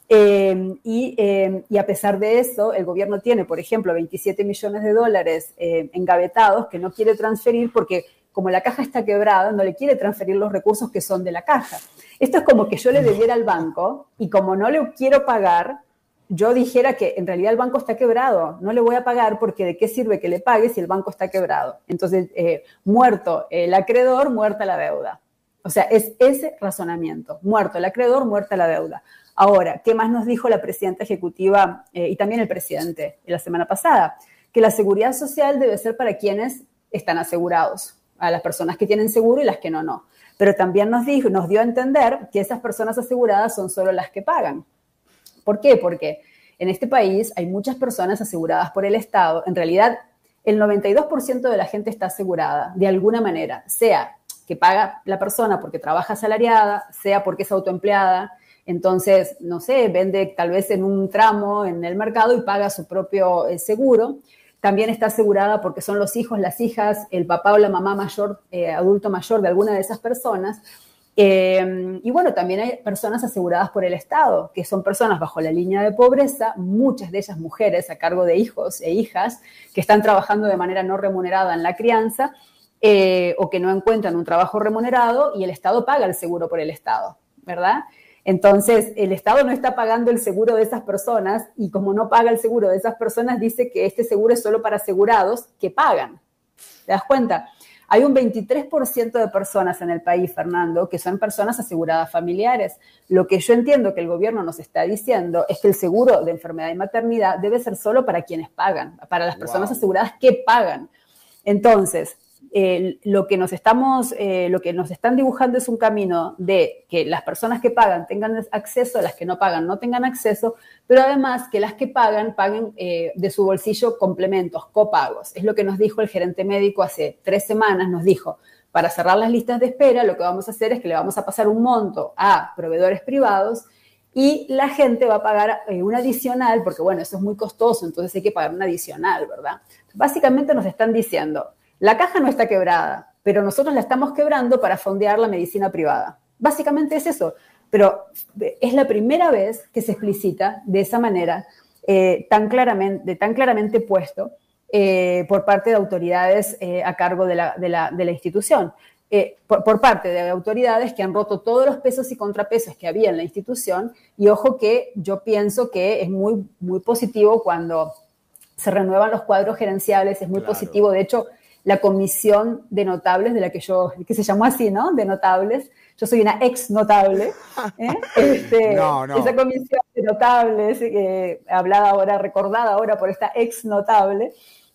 Em, em, y, a pesar de eso, el gobierno tiene, por ejemplo, 27 millones de dólares eh, engavetados que no quiere transferir porque como la caja está quebrada, no le quiere transferir los recursos que son de la caja. Esto es como que yo le debiera al banco y como no le quiero pagar, yo dijera que en realidad el banco está quebrado, no le voy a pagar porque de qué sirve que le pague si el banco está quebrado. Entonces, eh, muerto el acreedor, muerta la deuda. O sea, es ese razonamiento, muerto el acreedor, muerta la deuda. Ahora, ¿qué más nos dijo la presidenta ejecutiva eh, y también el presidente la semana pasada? Que la seguridad social debe ser para quienes están asegurados, a las personas que tienen seguro y las que no, no. Pero también nos dijo, nos dio a entender que esas personas aseguradas son solo las que pagan. ¿Por qué? Porque en este país hay muchas personas aseguradas por el Estado. En realidad, el 92% de la gente está asegurada de alguna manera, sea que paga la persona porque trabaja asalariada, sea porque es autoempleada, entonces, no sé, vende tal vez en un tramo en el mercado y paga su propio eh, seguro. También está asegurada porque son los hijos, las hijas, el papá o la mamá mayor, eh, adulto mayor de alguna de esas personas. Eh, y bueno, también hay personas aseguradas por el Estado, que son personas bajo la línea de pobreza, muchas de ellas mujeres a cargo de hijos e hijas que están trabajando de manera no remunerada en la crianza o que no encuentran un trabajo remunerado y el Estado paga el seguro por el Estado, ¿verdad? Entonces, el Estado no está pagando el seguro de esas personas y como no paga el seguro de esas personas, dice que este seguro es solo para asegurados que pagan. ¿Te das cuenta? Hay un 23% de personas en el país, Fernando, que son personas aseguradas familiares. Lo que yo entiendo que el gobierno nos está diciendo es que el seguro de enfermedad y maternidad debe ser solo para quienes pagan, para las personas aseguradas que pagan. Entonces, eh, lo, que nos estamos, eh, lo que nos están dibujando es un camino de que las personas que pagan tengan acceso, las que no pagan no tengan acceso, pero además que las que pagan paguen eh, de su bolsillo complementos, copagos. Es lo que nos dijo el gerente médico hace tres semanas, nos dijo, para cerrar las listas de espera, lo que vamos a hacer es que le vamos a pasar un monto a proveedores privados y la gente va a pagar un adicional, porque bueno, eso es muy costoso, entonces hay que pagar un adicional, ¿verdad? Básicamente nos están diciendo, la caja no está quebrada, pero nosotros la estamos quebrando para fondear la medicina privada. Básicamente es eso, pero es la primera vez que se explicita de esa manera, eh, tan, claramente, tan claramente puesto eh, por parte de autoridades eh, a cargo de la, institución. Por, por, parte de autoridades que han roto todos los pesos y contrapesos que había en la institución. Y ojo que yo pienso que es muy, muy positivo cuando se renuevan los cuadros gerenciales, es muy positivo. De hecho, la comisión de notables, de la que yo, que se llamó así, ¿no? De notables. Yo soy una ex notable. ¿eh? Este, esa comisión de notables, eh, hablada ahora, recordada ahora por esta ex notable,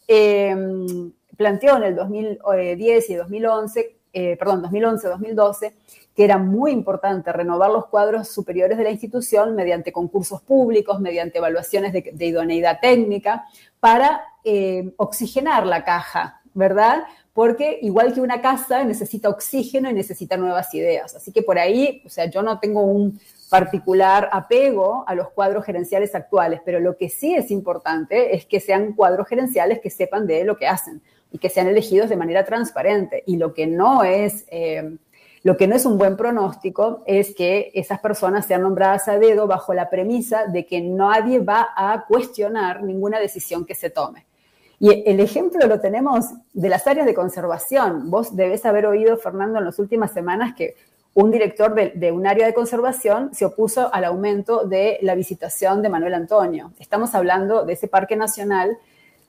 em, planteó en el 2010 y 2011, eh, perdón, 2011-2012, que era muy importante renovar los cuadros superiores de la institución mediante concursos públicos, mediante evaluaciones de, idoneidad técnica, para oxigenar la caja ¿verdad? Porque igual que una casa necesita oxígeno y necesita nuevas ideas. Así que por ahí, o sea, yo no tengo un particular apego a los cuadros gerenciales actuales, pero lo que sí es importante es que sean cuadros gerenciales que sepan de lo que hacen y que sean elegidos de manera transparente. Y lo que no es... Eh, lo que no es un buen pronóstico es que esas personas sean nombradas a dedo bajo la premisa de que nadie va a cuestionar ninguna decisión que se tome. Y el ejemplo lo tenemos de las áreas de conservación. Vos debes haber oído, Fernando, en las últimas semanas que un director de, un área de conservación se opuso al aumento de la visitación de Manuel Antonio. Estamos hablando de ese parque nacional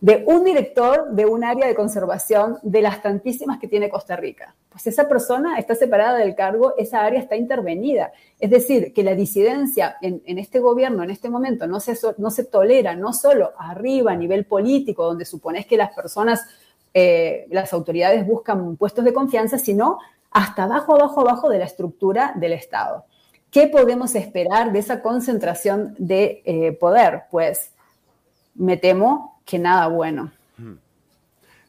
de un director de un área de conservación de las tantísimas que tiene Costa Rica. Pues esa persona está separada del cargo, esa área está intervenida. Es decir, que la disidencia en, este gobierno, en este momento, no se, no se tolera, no solo arriba, a nivel político, donde supones que las personas, eh, las autoridades buscan puestos de confianza, sino hasta abajo, abajo, abajo de la estructura del Estado. ¿Qué podemos esperar de esa concentración de eh, poder? Pues me temo que nada bueno.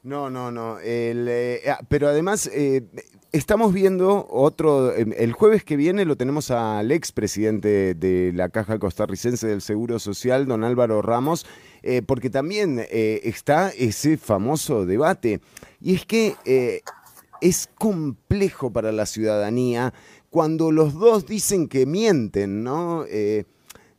No, no, no. Eh, ah, pero además, eh, estamos viendo otro. Em, el jueves que viene lo tenemos al expresidente de la Caja Costarricense del Seguro Social, don Álvaro Ramos, eh, porque también está ese famoso debate. Y es que es complejo para la ciudadanía cuando los dos dicen que mienten, ¿no?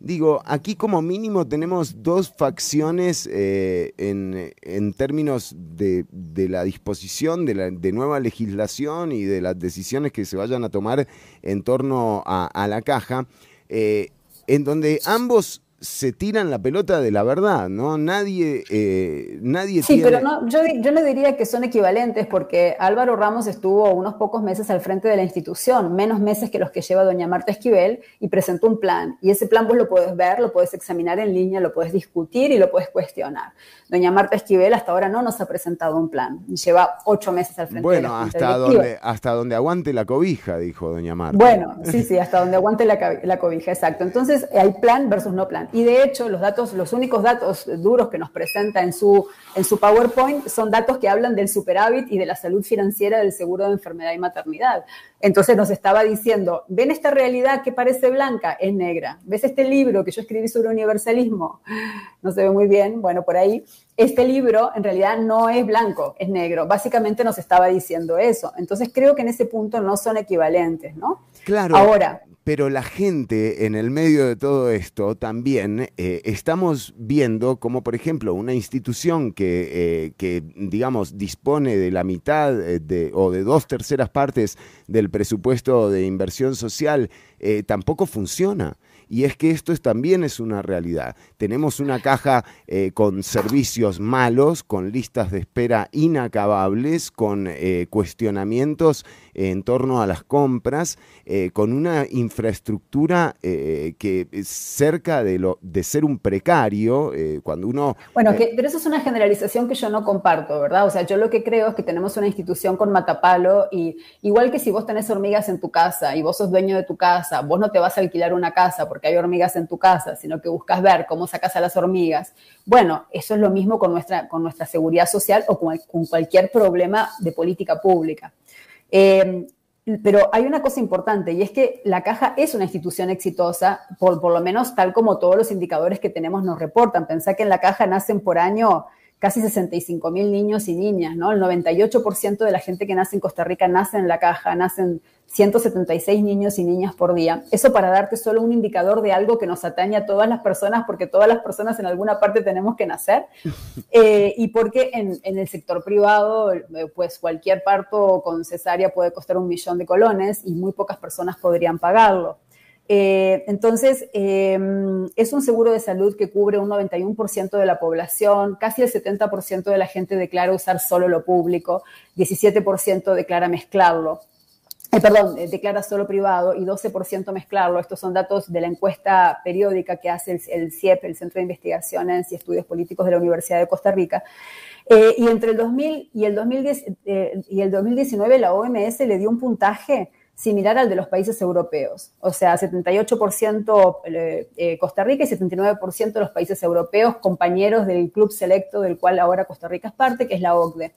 Digo, aquí como mínimo tenemos dos facciones eh, en, términos de, la disposición de, la, de nueva legislación y de las decisiones que se vayan a tomar en torno a, la caja, eh, en donde ambos se tiran la pelota de la verdad, ¿no? Nadie, eh, nadie sí, pero no, yo, yo, no diría que son equivalentes porque Álvaro Ramos estuvo unos pocos meses al frente de la institución, menos meses que los que lleva doña Marta Esquivel, y presentó un plan. Y ese plan vos lo puedes ver, lo puedes examinar en línea, lo puedes discutir y lo puedes cuestionar. Doña Marta Esquivel hasta ahora no nos ha presentado un plan. Lleva ocho meses al frente de la Bueno, hasta donde, hasta donde aguante la cobija, dijo doña Marta. Bueno, sí, sí, hasta donde aguante la, la cobija, exacto. Entonces hay plan versus no plan. Y de hecho, los datos, los únicos datos duros que nos presenta en su, en su PowerPoint son datos que hablan del superávit y de la salud financiera del seguro de enfermedad y maternidad. Entonces nos estaba diciendo, ¿ven esta realidad que parece blanca? Es negra. ¿Ves este libro que yo escribí sobre universalismo? No se ve muy bien, bueno, por ahí. Este libro en realidad no es blanco, es negro. Básicamente nos estaba diciendo eso. Entonces creo que en ese punto no son equivalentes, ¿no? Claro. Ahora, pero la gente en el medio de todo esto también eh, estamos viendo como, por ejemplo, una institución que, eh, digamos, dispone de la mitad eh, o de dos terceras partes del presupuesto de inversión social, tampoco funciona. Y es que esto también es una realidad. Tenemos una caja con servicios malos, con listas de espera inacabables, con cuestionamientos en torno a las compras, eh, con una infraestructura eh, que cerca de, lo, de ser un precario, cuando uno... Bueno, pero eso es una generalización que yo no comparto, ¿verdad? O sea, yo lo que creo es que tenemos una institución con matapalo y igual que si vos tenés hormigas en tu casa y vos sos dueño de tu casa, vos no te vas a alquilar una casa porque hay hormigas en tu casa, sino que buscas ver cómo sacas a las hormigas. Bueno, eso es lo mismo con nuestra, con nuestra seguridad social o con, cualquier problema de política pública. Eh, pero hay una cosa importante y es que la caja es una institución exitosa, por, por lo menos tal como todos los indicadores que tenemos nos reportan. Pensá que en la caja nacen por año casi 65 mil niños y niñas, ¿no? El 98% de la gente que nace en Costa Rica nace en la caja, nacen 176 niños y niñas por día. Eso para darte solo un indicador de algo que nos atañe a todas las personas, porque todas las personas en alguna parte tenemos que nacer, eh, y porque en, el sector privado, eh, pues cualquier parto con cesárea puede costar un millón de colones y muy pocas personas podrían pagarlo. Eh, entonces, em, es un seguro de salud que cubre un 91% de la población, casi el 70% de la gente declara usar solo lo público, 17% declara mezclarlo. Eh, perdón, eh, declara solo privado y 12% mezclarlo. Estos son datos de la encuesta periódica que hace el, CIEP, el Centro de Investigaciones y Estudios Políticos de la Universidad de Costa Rica. y entre el 2000 y el, 2010, y el 2019 la OMS le dio un puntaje similar al de los países europeos. O sea, 78% eh, eh, Costa Rica y 79% de los países europeos, compañeros del club selecto del cual ahora Costa Rica es parte, que es la OCDE.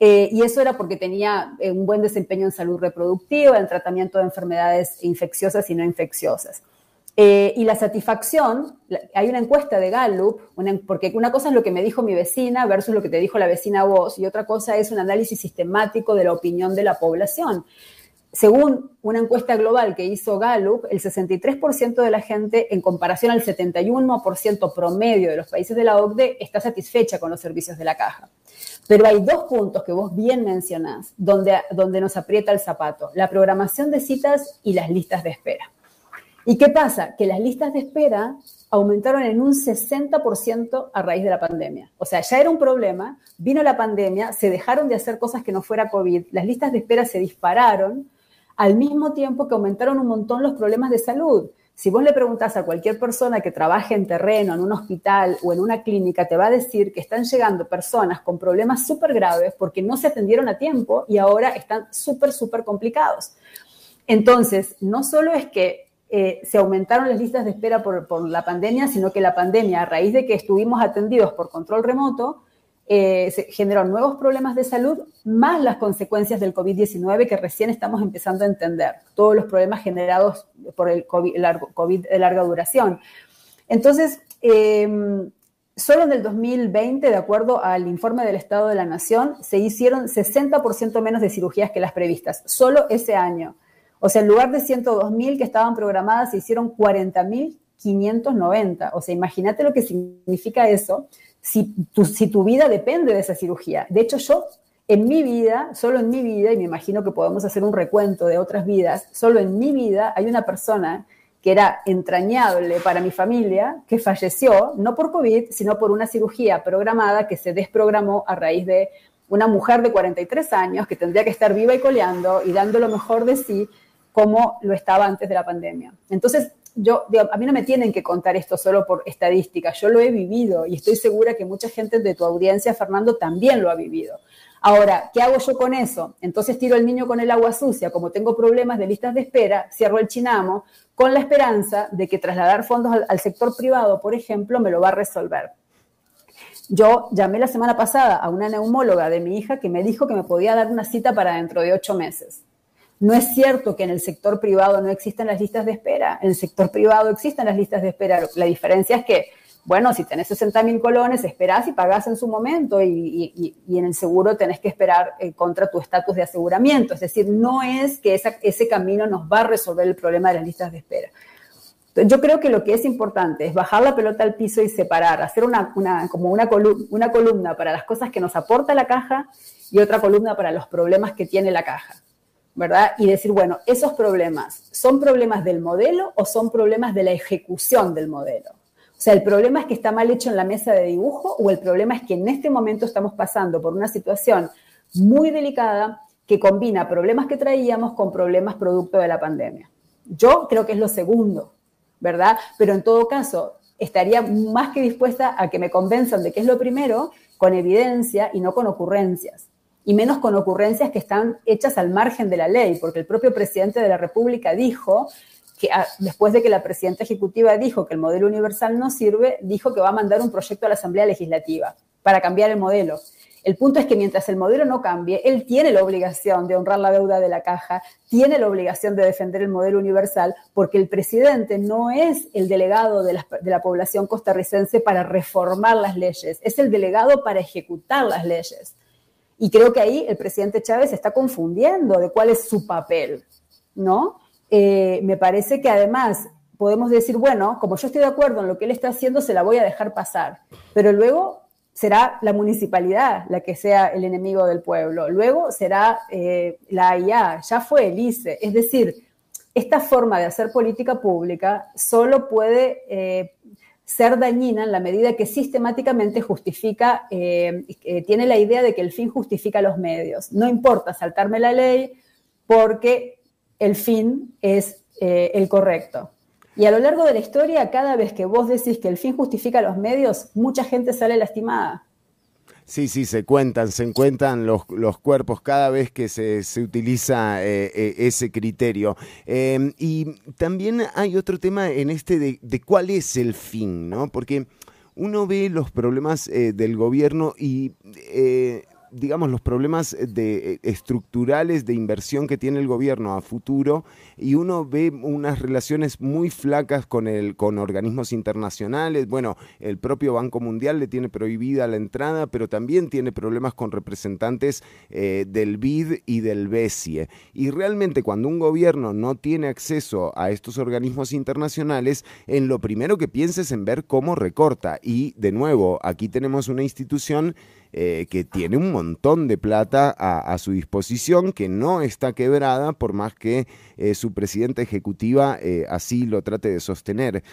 Eh, y eso era porque tenía un buen desempeño en salud reproductiva, en tratamiento de enfermedades infecciosas y no infecciosas. y la satisfacción, hay una encuesta de Gallup, porque una cosa es lo que me dijo mi vecina versus lo que te dijo la vecina vos, y otra cosa es un análisis sistemático de la opinión de la población. Según una encuesta global que hizo Gallup, el 63% de la gente, en comparación al 71% promedio de los países de la OCDE, está satisfecha con los servicios de la caja. Pero hay dos puntos que vos bien mencionás, donde, donde nos aprieta el zapato, la programación de citas y las listas de espera. ¿Y qué pasa? Que las listas de espera aumentaron en un 60% a raíz de la pandemia. O sea, ya era un problema, vino la pandemia, se dejaron de hacer cosas que no fuera COVID, las listas de espera se dispararon al mismo tiempo que aumentaron un montón los problemas de salud. Si vos le preguntás a cualquier persona que trabaje en terreno, en un hospital o en una clínica, te va a decir que están llegando personas con problemas súper graves porque no se atendieron a tiempo y ahora están súper, súper complicados. Entonces, no solo es que eh, se aumentaron las listas de espera por, por la pandemia, sino que la pandemia, a raíz de que estuvimos atendidos por control remoto, eh, se generaron nuevos problemas de salud, más las consecuencias del COVID-19 que recién estamos empezando a entender, todos los problemas generados por el COVID, de larga duración. Entonces, em, solo en el 2020, de acuerdo al informe del Estado de la Nación, se hicieron 60% menos de cirugías que las previstas, solo ese año. O sea, en lugar de 102.000 que estaban programadas, se hicieron 40.590. O sea, imagínate lo que significa eso si tu, si tu vida depende de esa cirugía. De hecho, yo en mi vida, solo en mi vida, y me imagino que podemos hacer un recuento de otras vidas, solo en mi vida hay una persona que era entrañable para mi familia, que falleció, no por COVID, sino por una cirugía programada que se desprogramó a raíz de una mujer de 43 años que tendría que estar viva y coleando y dando lo mejor de sí como lo estaba antes de la pandemia. Entonces, yo, a mí no me tienen que contar esto solo por estadística, yo lo he vivido y estoy segura que mucha gente de tu audiencia, Fernando, también lo ha vivido. Ahora, ¿qué hago yo con eso? Entonces tiro el niño con el agua sucia, como tengo problemas de listas de espera, cierro el chinamo con la esperanza de que trasladar fondos al, al sector privado, por ejemplo, me lo va a resolver. Yo llamé la semana pasada a una neumóloga de mi hija que me dijo que me podía dar una cita para dentro de ocho meses. No es cierto que en el sector privado no existen las listas de espera. En el sector privado existen las listas de espera. La diferencia es que, bueno, si tenés 60 mil colones, esperás y pagás en su momento y, en el seguro tenés que esperar eh, contra tu estatus de aseguramiento. Es decir, no es que ese camino nos va a resolver el problema de las listas de espera. Yo creo que lo que es importante es bajar la pelota al piso y separar, hacer una, como una, una columna para las cosas que nos aporta la caja y otra columna para los problemas que tiene la caja. ¿Verdad? Y decir, bueno, esos problemas, ¿son problemas del modelo o son problemas de la ejecución del modelo? O sea, ¿el problema es que está mal hecho en la mesa de dibujo o el problema es que en este momento estamos pasando por una situación muy delicada que combina problemas que traíamos con problemas producto de la pandemia. Yo creo que es lo segundo, ¿verdad? Pero en todo caso, estaría más que dispuesta a que me convenzan de que es lo primero con evidencia y no con ocurrencias. Y menos con ocurrencias que están hechas al margen de la ley, porque el propio presidente de la República dijo que ah, después de que la presidenta ejecutiva dijo que el modelo universal no sirve, dijo que va a mandar un proyecto a la Asamblea Legislativa para cambiar el modelo. El punto es que mientras el modelo no cambie, él tiene la obligación de honrar la deuda de la caja, tiene la obligación de defender el modelo universal, porque el presidente no es el delegado de la, población costarricense para reformar las leyes, es el delegado para ejecutar las leyes. Y creo que ahí el presidente Chávez está confundiendo de cuál es su papel, ¿no? Eh, me parece que además podemos decir, bueno, como yo estoy de acuerdo en lo que él está haciendo, se la voy a dejar pasar. Pero luego será la municipalidad la que sea el enemigo del pueblo. Luego será eh, la AIA, ya fue el ICE. Es decir, esta forma de hacer política pública solo puede eh, ser dañina en la medida que sistemáticamente justifica, eh, tiene la idea de que el fin justifica los medios. No importa saltarme la ley porque el fin es el correcto. Y a lo largo de la historia, cada vez que vos decís que el fin justifica los medios, mucha gente sale lastimada. Sí, sí, se cuentan, se encuentran los, los cuerpos cada vez que se, utiliza eh, eh, ese criterio. Em, y también hay otro tema en este de, de, cuál es el fin, ¿no? Porque uno ve los problemas eh, del gobierno y digamos, los problemas de, eh, estructurales de inversión que tiene el gobierno a futuro y uno ve unas relaciones muy flacas con, el, con organismos internacionales. Bueno, el propio Banco Mundial le tiene prohibida la entrada, pero también tiene problemas con representantes eh, del BID y del BESIE. Y realmente cuando un gobierno no tiene acceso a estos organismos internacionales, en lo primero que piensa es en ver cómo recorta. Y de nuevo, aquí tenemos una institución eh, que tiene un montón de plata a, su disposición, que no está quebrada por más que eh, su presidenta ejecutiva eh, así lo trate de sostener.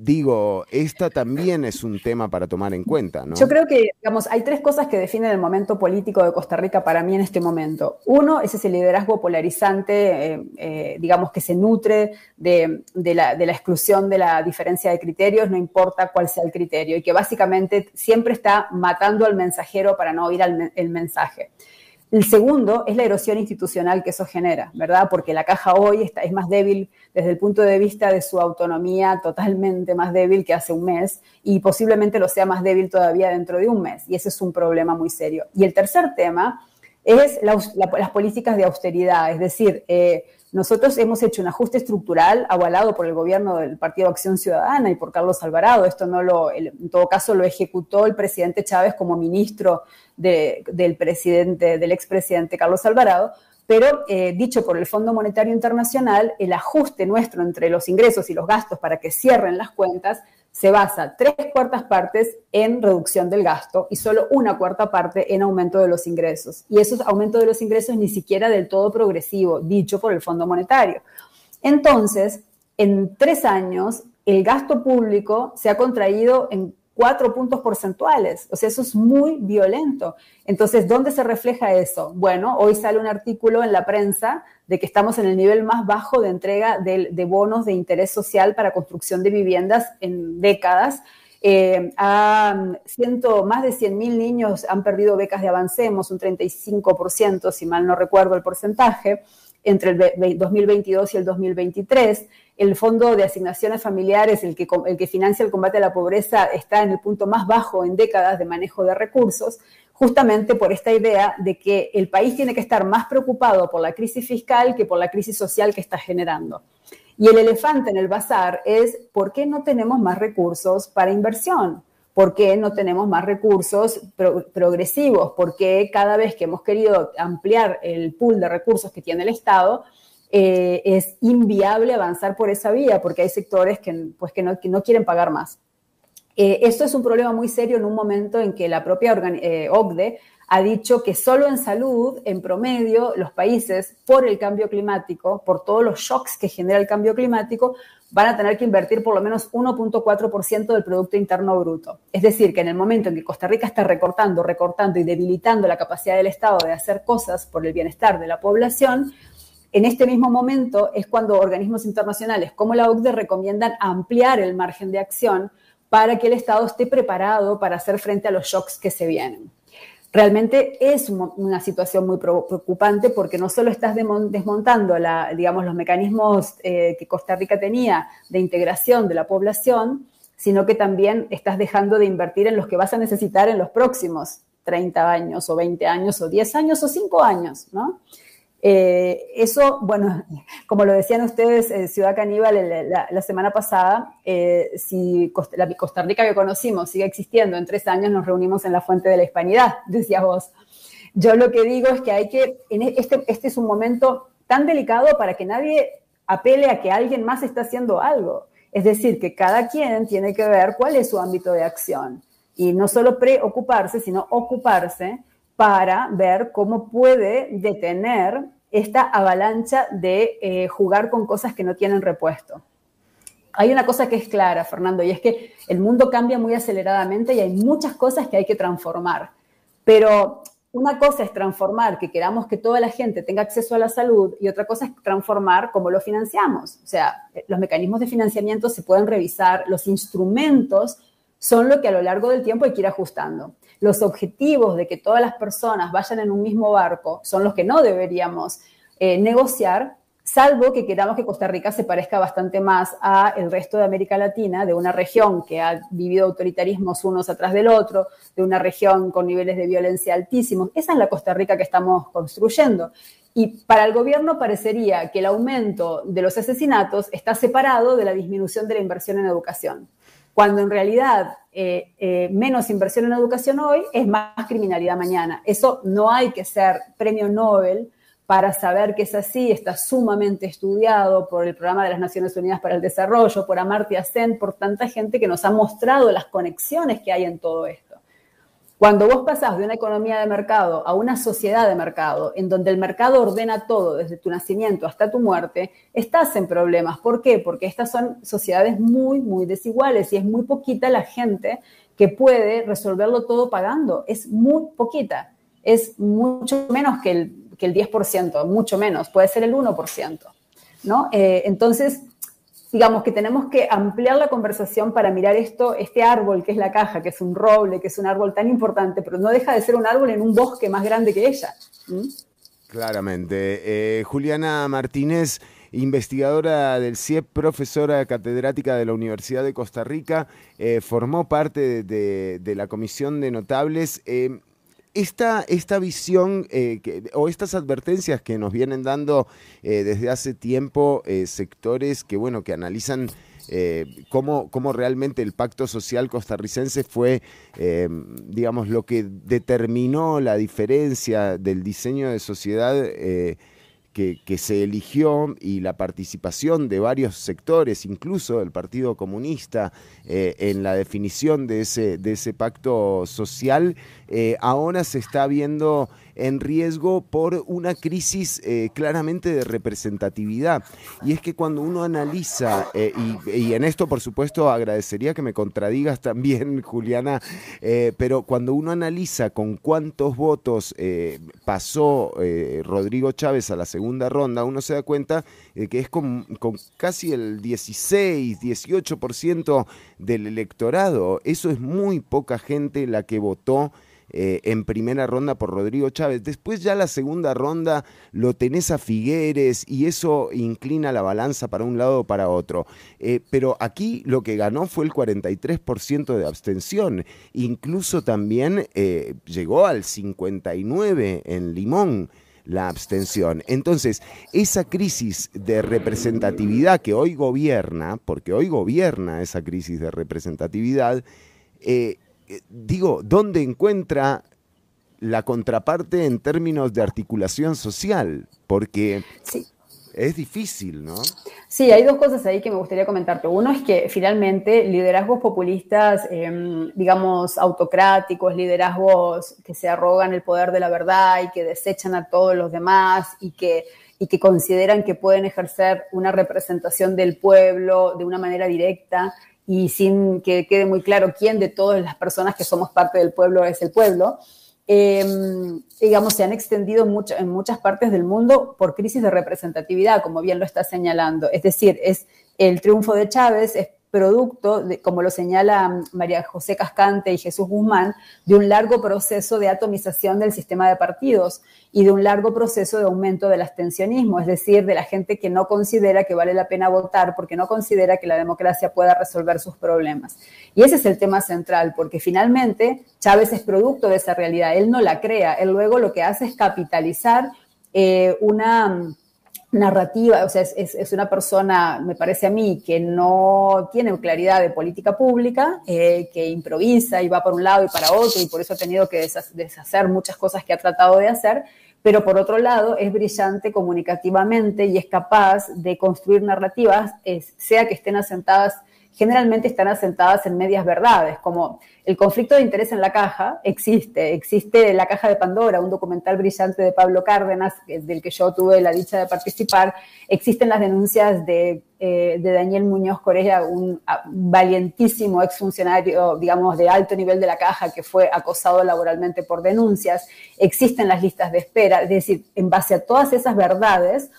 Digo, esta también es un tema para tomar en cuenta, ¿no? Yo creo que, digamos, hay tres cosas que definen el momento político de Costa Rica para mí en este momento. Uno es ese liderazgo polarizante, digamos, que se nutre de, la, de la exclusión de la diferencia de criterios, no importa cuál sea el criterio, y que básicamente siempre está matando al mensajero para no oír el mensaje. El segundo es la erosión institucional que eso genera, ¿verdad? Porque la caja hoy está, es más débil desde el punto de vista de su autonomía, totalmente más débil que hace un mes y posiblemente lo sea más débil todavía dentro de un mes. Y ese es un problema muy serio. Y el tercer tema es las políticas de austeridad, es decir, eh, nosotros hemos hecho un ajuste estructural avalado por el gobierno del Partido Acción Ciudadana y por Carlos Alvarado. Esto no lo, en todo caso, lo ejecutó el presidente Chávez como ministro del presidente, del expresidente Carlos Alvarado. Pero eh, dicho por el Fondo Monetario Internacional, el ajuste nuestro entre los ingresos y los gastos para que cierren las cuentas se basa tres cuartas partes en reducción del gasto y solo una cuarta parte en aumento de los ingresos. Y esos aumentos de los ingresos ni siquiera del todo progresivo, dicho por el Fondo Monetario. Entonces, en tres años, el gasto público se ha contraído en cuatro puntos porcentuales. O sea, eso es muy violento. Entonces, ¿dónde se refleja eso? Bueno, hoy sale un artículo en la prensa de que estamos en el nivel más bajo de entrega de, bonos de interés social para construcción de viviendas en décadas. Eh, más de 100.000 niños han perdido becas de Avancemos, un 35%, si mal no recuerdo el porcentaje, entre el 2022 y el 2023 el Fondo de Asignaciones Familiares, el que, financia el combate a la pobreza, está en el punto más bajo en décadas de manejo de recursos, justamente por esta idea de que el país tiene que estar más preocupado por la crisis fiscal que por la crisis social que está generando. Y el elefante en el bazar es por qué no tenemos más recursos para inversión, por qué no tenemos más recursos progresivos, por qué cada vez que hemos querido ampliar el pool de recursos que tiene el Estado, eh, es inviable avanzar por esa vía porque hay sectores que, pues, que, no, quieren pagar más. Eh, esto es un problema muy serio en un momento en que la propia eh, OCDE ha dicho que solo en salud, en promedio, los países, por el cambio climático, por todos los shocks que genera el cambio climático, van a tener que invertir por lo menos 1.4% del Producto Interno Bruto. Es decir, que en el momento en que Costa Rica está recortando, recortando y debilitando la capacidad del Estado de hacer cosas por el bienestar de la población, en este mismo momento es cuando organismos internacionales como la OCDE recomiendan ampliar el margen de acción para que el Estado esté preparado para hacer frente a los shocks que se vienen realmente es una situación muy preocupante porque no solo estás desmontando los mecanismos eh, que Costa Rica tenía de integración de la población, sino que también estás dejando de invertir en los que vas a necesitar en los próximos 30 años o 20 años o 10 años o 5 años, ¿no? Eh, eso, bueno, como lo decían ustedes, en Ciudad Caníbal la, semana pasada, eh, si la Costa Rica que conocimos sigue existiendo, en tres años nos reunimos en la Fuente de la Hispanidad, decías vos. Yo lo que digo es que hay que, e, este, este es un momento tan delicado para que nadie apele a que alguien más está haciendo algo. Es decir, que cada quien tiene que ver cuál es su ámbito de acción y no solo preocuparse, sino ocuparse para ver cómo puede detener esta avalancha de eh, jugar con cosas que no tienen repuesto. Hay una cosa que es clara, Fernando, y es que el mundo cambia muy aceleradamente y hay muchas cosas que hay que transformar. Pero una cosa es transformar, que queramos que toda la gente tenga acceso a la salud, y otra cosa es transformar cómo lo financiamos. O sea, los mecanismos de financiamiento se pueden revisar, los instrumentos son lo que a lo largo del tiempo hay que ir ajustando los objetivos de que todas las personas vayan en un mismo barco son los que no deberíamos eh, negociar, salvo que queramos que Costa Rica se parezca bastante más a el resto de América Latina, de una región que ha vivido autoritarismos unos atrás del otro, de una región con niveles de violencia altísimos. Esa es la Costa Rica que estamos construyendo. Y para el gobierno parecería que el aumento de los asesinatos está separado de la disminución de la inversión en educación cuando en realidad eh, eh, menos inversión en educación hoy es más criminalidad mañana. Eso no hay que ser premio Nobel para saber que es así, está sumamente estudiado por el Programa de las Naciones Unidas para el Desarrollo, por Amartya Sen, por tanta gente que nos ha mostrado las conexiones que hay en todo esto. Cuando vos pasás de una economía de mercado a una sociedad de mercado, en donde el mercado ordena todo desde tu nacimiento hasta tu muerte, estás en problemas. ¿Por qué? Porque estas son sociedades muy, muy desiguales y es muy poquita la gente que puede resolverlo todo pagando. Es muy poquita. Es mucho menos que el, que el 10%, mucho menos. Puede ser el 1%. ¿no? Eh, entonces, digamos que tenemos que ampliar la conversación para mirar esto, este árbol que es la caja, que es un roble, que es un árbol tan importante, pero no deja de ser un árbol en un bosque más grande que ella. Claramente. Eh, Juliana Martínez, investigadora del CIEP, profesora catedrática de la Universidad de Costa Rica, eh, formó parte de, la comisión de notables. Eh, esta, esta visión eh, o estas advertencias que nos vienen dando eh, desde hace tiempo eh, sectores que, bueno, que analizan cómo, cómo, realmente el pacto social costarricense fue, digamos, lo que determinó la diferencia del diseño de sociedad que, se eligió y la participación de varios sectores, incluso del Partido Comunista, eh, en la definición de ese, de ese pacto social, eh, ahora se está viendo en riesgo por una crisis eh, claramente de representatividad. Y es que cuando uno analiza, eh, y, en esto por supuesto agradecería que me contradigas también, Juliana, eh, pero cuando uno analiza con cuántos votos pasó Rodrigo Chávez a la segunda ronda, uno se da cuenta de que es con, con casi el 16, 18% del electorado. Eso es muy poca gente la que votó eh, en primera ronda por Rodrigo Chávez. Después ya la segunda ronda lo tenés a Figueres y eso inclina la balanza para un lado o para otro. Eh, pero aquí lo que ganó fue el 43% de abstención. Incluso también eh, llegó al 59% en Limón la abstención. Entonces, esa crisis de representatividad que hoy gobierna, porque hoy gobierna esa crisis de representatividad, digo, ¿dónde encuentra la contraparte en términos de articulación social? Porque es difícil, ¿no? Sí, hay dos cosas ahí que me gustaría comentarte. Uno es que finalmente liderazgos populistas, em, digamos, autocráticos, liderazgos que se arrogan el poder de la verdad y que desechan a todos los demás y que, y que consideran que pueden ejercer una representación del pueblo de una manera directa y sin que quede muy claro quién de todas las personas que somos parte del pueblo es el pueblo eh, digamos, se han extendido mucho, en muchas partes del mundo por crisis de representatividad, como bien lo está señalando. Es decir, es el triunfo de Chávez, producto, como lo señala María José Cascante y Jesús Guzmán, de un largo proceso de atomización del sistema de partidos y de un largo proceso de aumento del abstencionismo, es decir, de la gente que no considera que vale la pena votar porque no considera que la democracia pueda resolver sus problemas. Y ese es el tema central, porque finalmente Chávez es producto de esa realidad, él no la crea, él luego lo que hace es capitalizar eh, una narrativa, o sea, es, una persona, me parece a mí, que no tiene claridad de política pública, eh, que improvisa y va por un lado y para otro, y por eso ha tenido que deshacer muchas cosas que ha tratado de hacer, pero por otro lado es brillante comunicativamente y es capaz de construir narrativas, sea que estén asentadas generalmente están asentadas en medias verdades, como el conflicto de interés en la caja existe, existe La caja de Pandora, un documental brillante de Pablo Cárdenas, del que yo tuve la dicha de participar, existen las denuncias de, eh, Daniel Muñoz Correa, un, valientísimo exfuncionario, digamos, de alto nivel de la caja que fue acosado laboralmente por denuncias, existen las listas de espera, es decir, en base a todas esas verdades,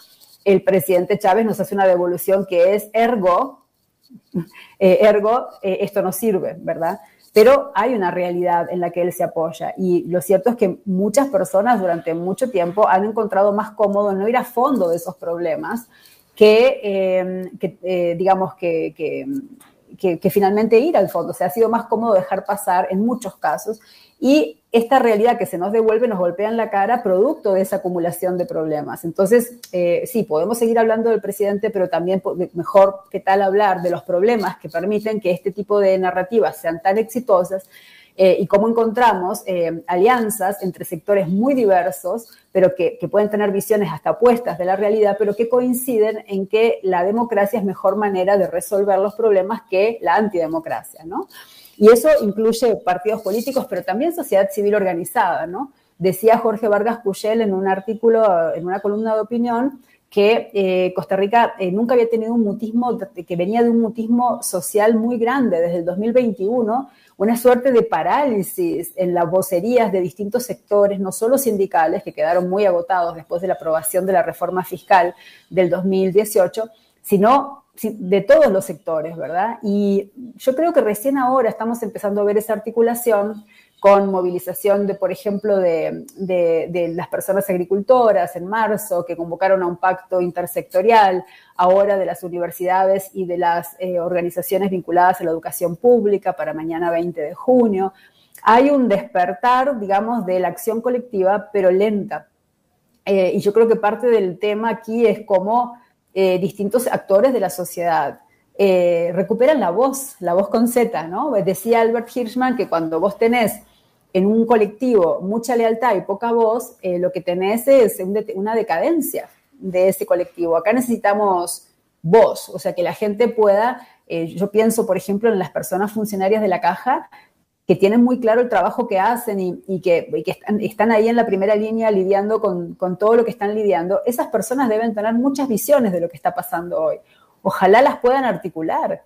el presidente Chávez nos hace una devolución que es ergo, eh, ergo, eh, esto no sirve, ¿verdad? Pero hay una realidad en la que él se apoya y lo cierto es que muchas personas durante mucho tiempo han encontrado más cómodo no ir a fondo de esos problemas que, eh, digamos, que, que, finalmente ir al fondo. O sea, ha sido más cómodo dejar pasar en muchos casos y esta realidad que se nos devuelve nos golpea en la cara producto de esa acumulación de problemas. Entonces, eh, sí, podemos seguir hablando del presidente, pero también mejor que tal hablar de los problemas que permiten que este tipo de narrativas sean tan exitosas eh, y cómo encontramos eh, alianzas entre sectores muy diversos, pero que, que, pueden tener visiones hasta opuestas de la realidad, pero que coinciden en que la democracia es mejor manera de resolver los problemas que la antidemocracia, ¿no? Y eso incluye partidos políticos, pero también sociedad civil organizada, ¿no? Decía Jorge Vargas Cuyel en un artículo, en una columna de opinión, que eh, Costa Rica eh, nunca había tenido un mutismo, que venía de un mutismo social muy grande desde el 2021, una suerte de parálisis en las vocerías de distintos sectores, no solo sindicales, que quedaron muy agotados después de la aprobación de la reforma fiscal del 2018, sino de todos los sectores, ¿verdad? Y yo creo que recién ahora estamos empezando a ver esa articulación con movilización de, por ejemplo, de, las personas agricultoras en marzo, que convocaron a un pacto intersectorial, ahora de las universidades y de las eh, organizaciones vinculadas a la educación pública para mañana 20 de junio. Hay un despertar, digamos, de la acción colectiva, pero lenta. Eh, y yo creo que parte del tema aquí es cómo eh, distintos actores de la sociedad. Eh, recuperan la voz, la voz con Z, ¿no? Decía Albert Hirschman que cuando vos tenés en un colectivo mucha lealtad y poca voz, eh, lo que tenés es una decadencia de ese colectivo. Acá necesitamos voz, o sea, que la gente pueda, yo pienso, por ejemplo, en las personas funcionarias de la caja, que tienen muy claro el trabajo que hacen y, que, están, ahí en la primera línea lidiando con, todo lo que están lidiando, esas personas deben tener muchas visiones de lo que está pasando hoy. Ojalá las puedan articular.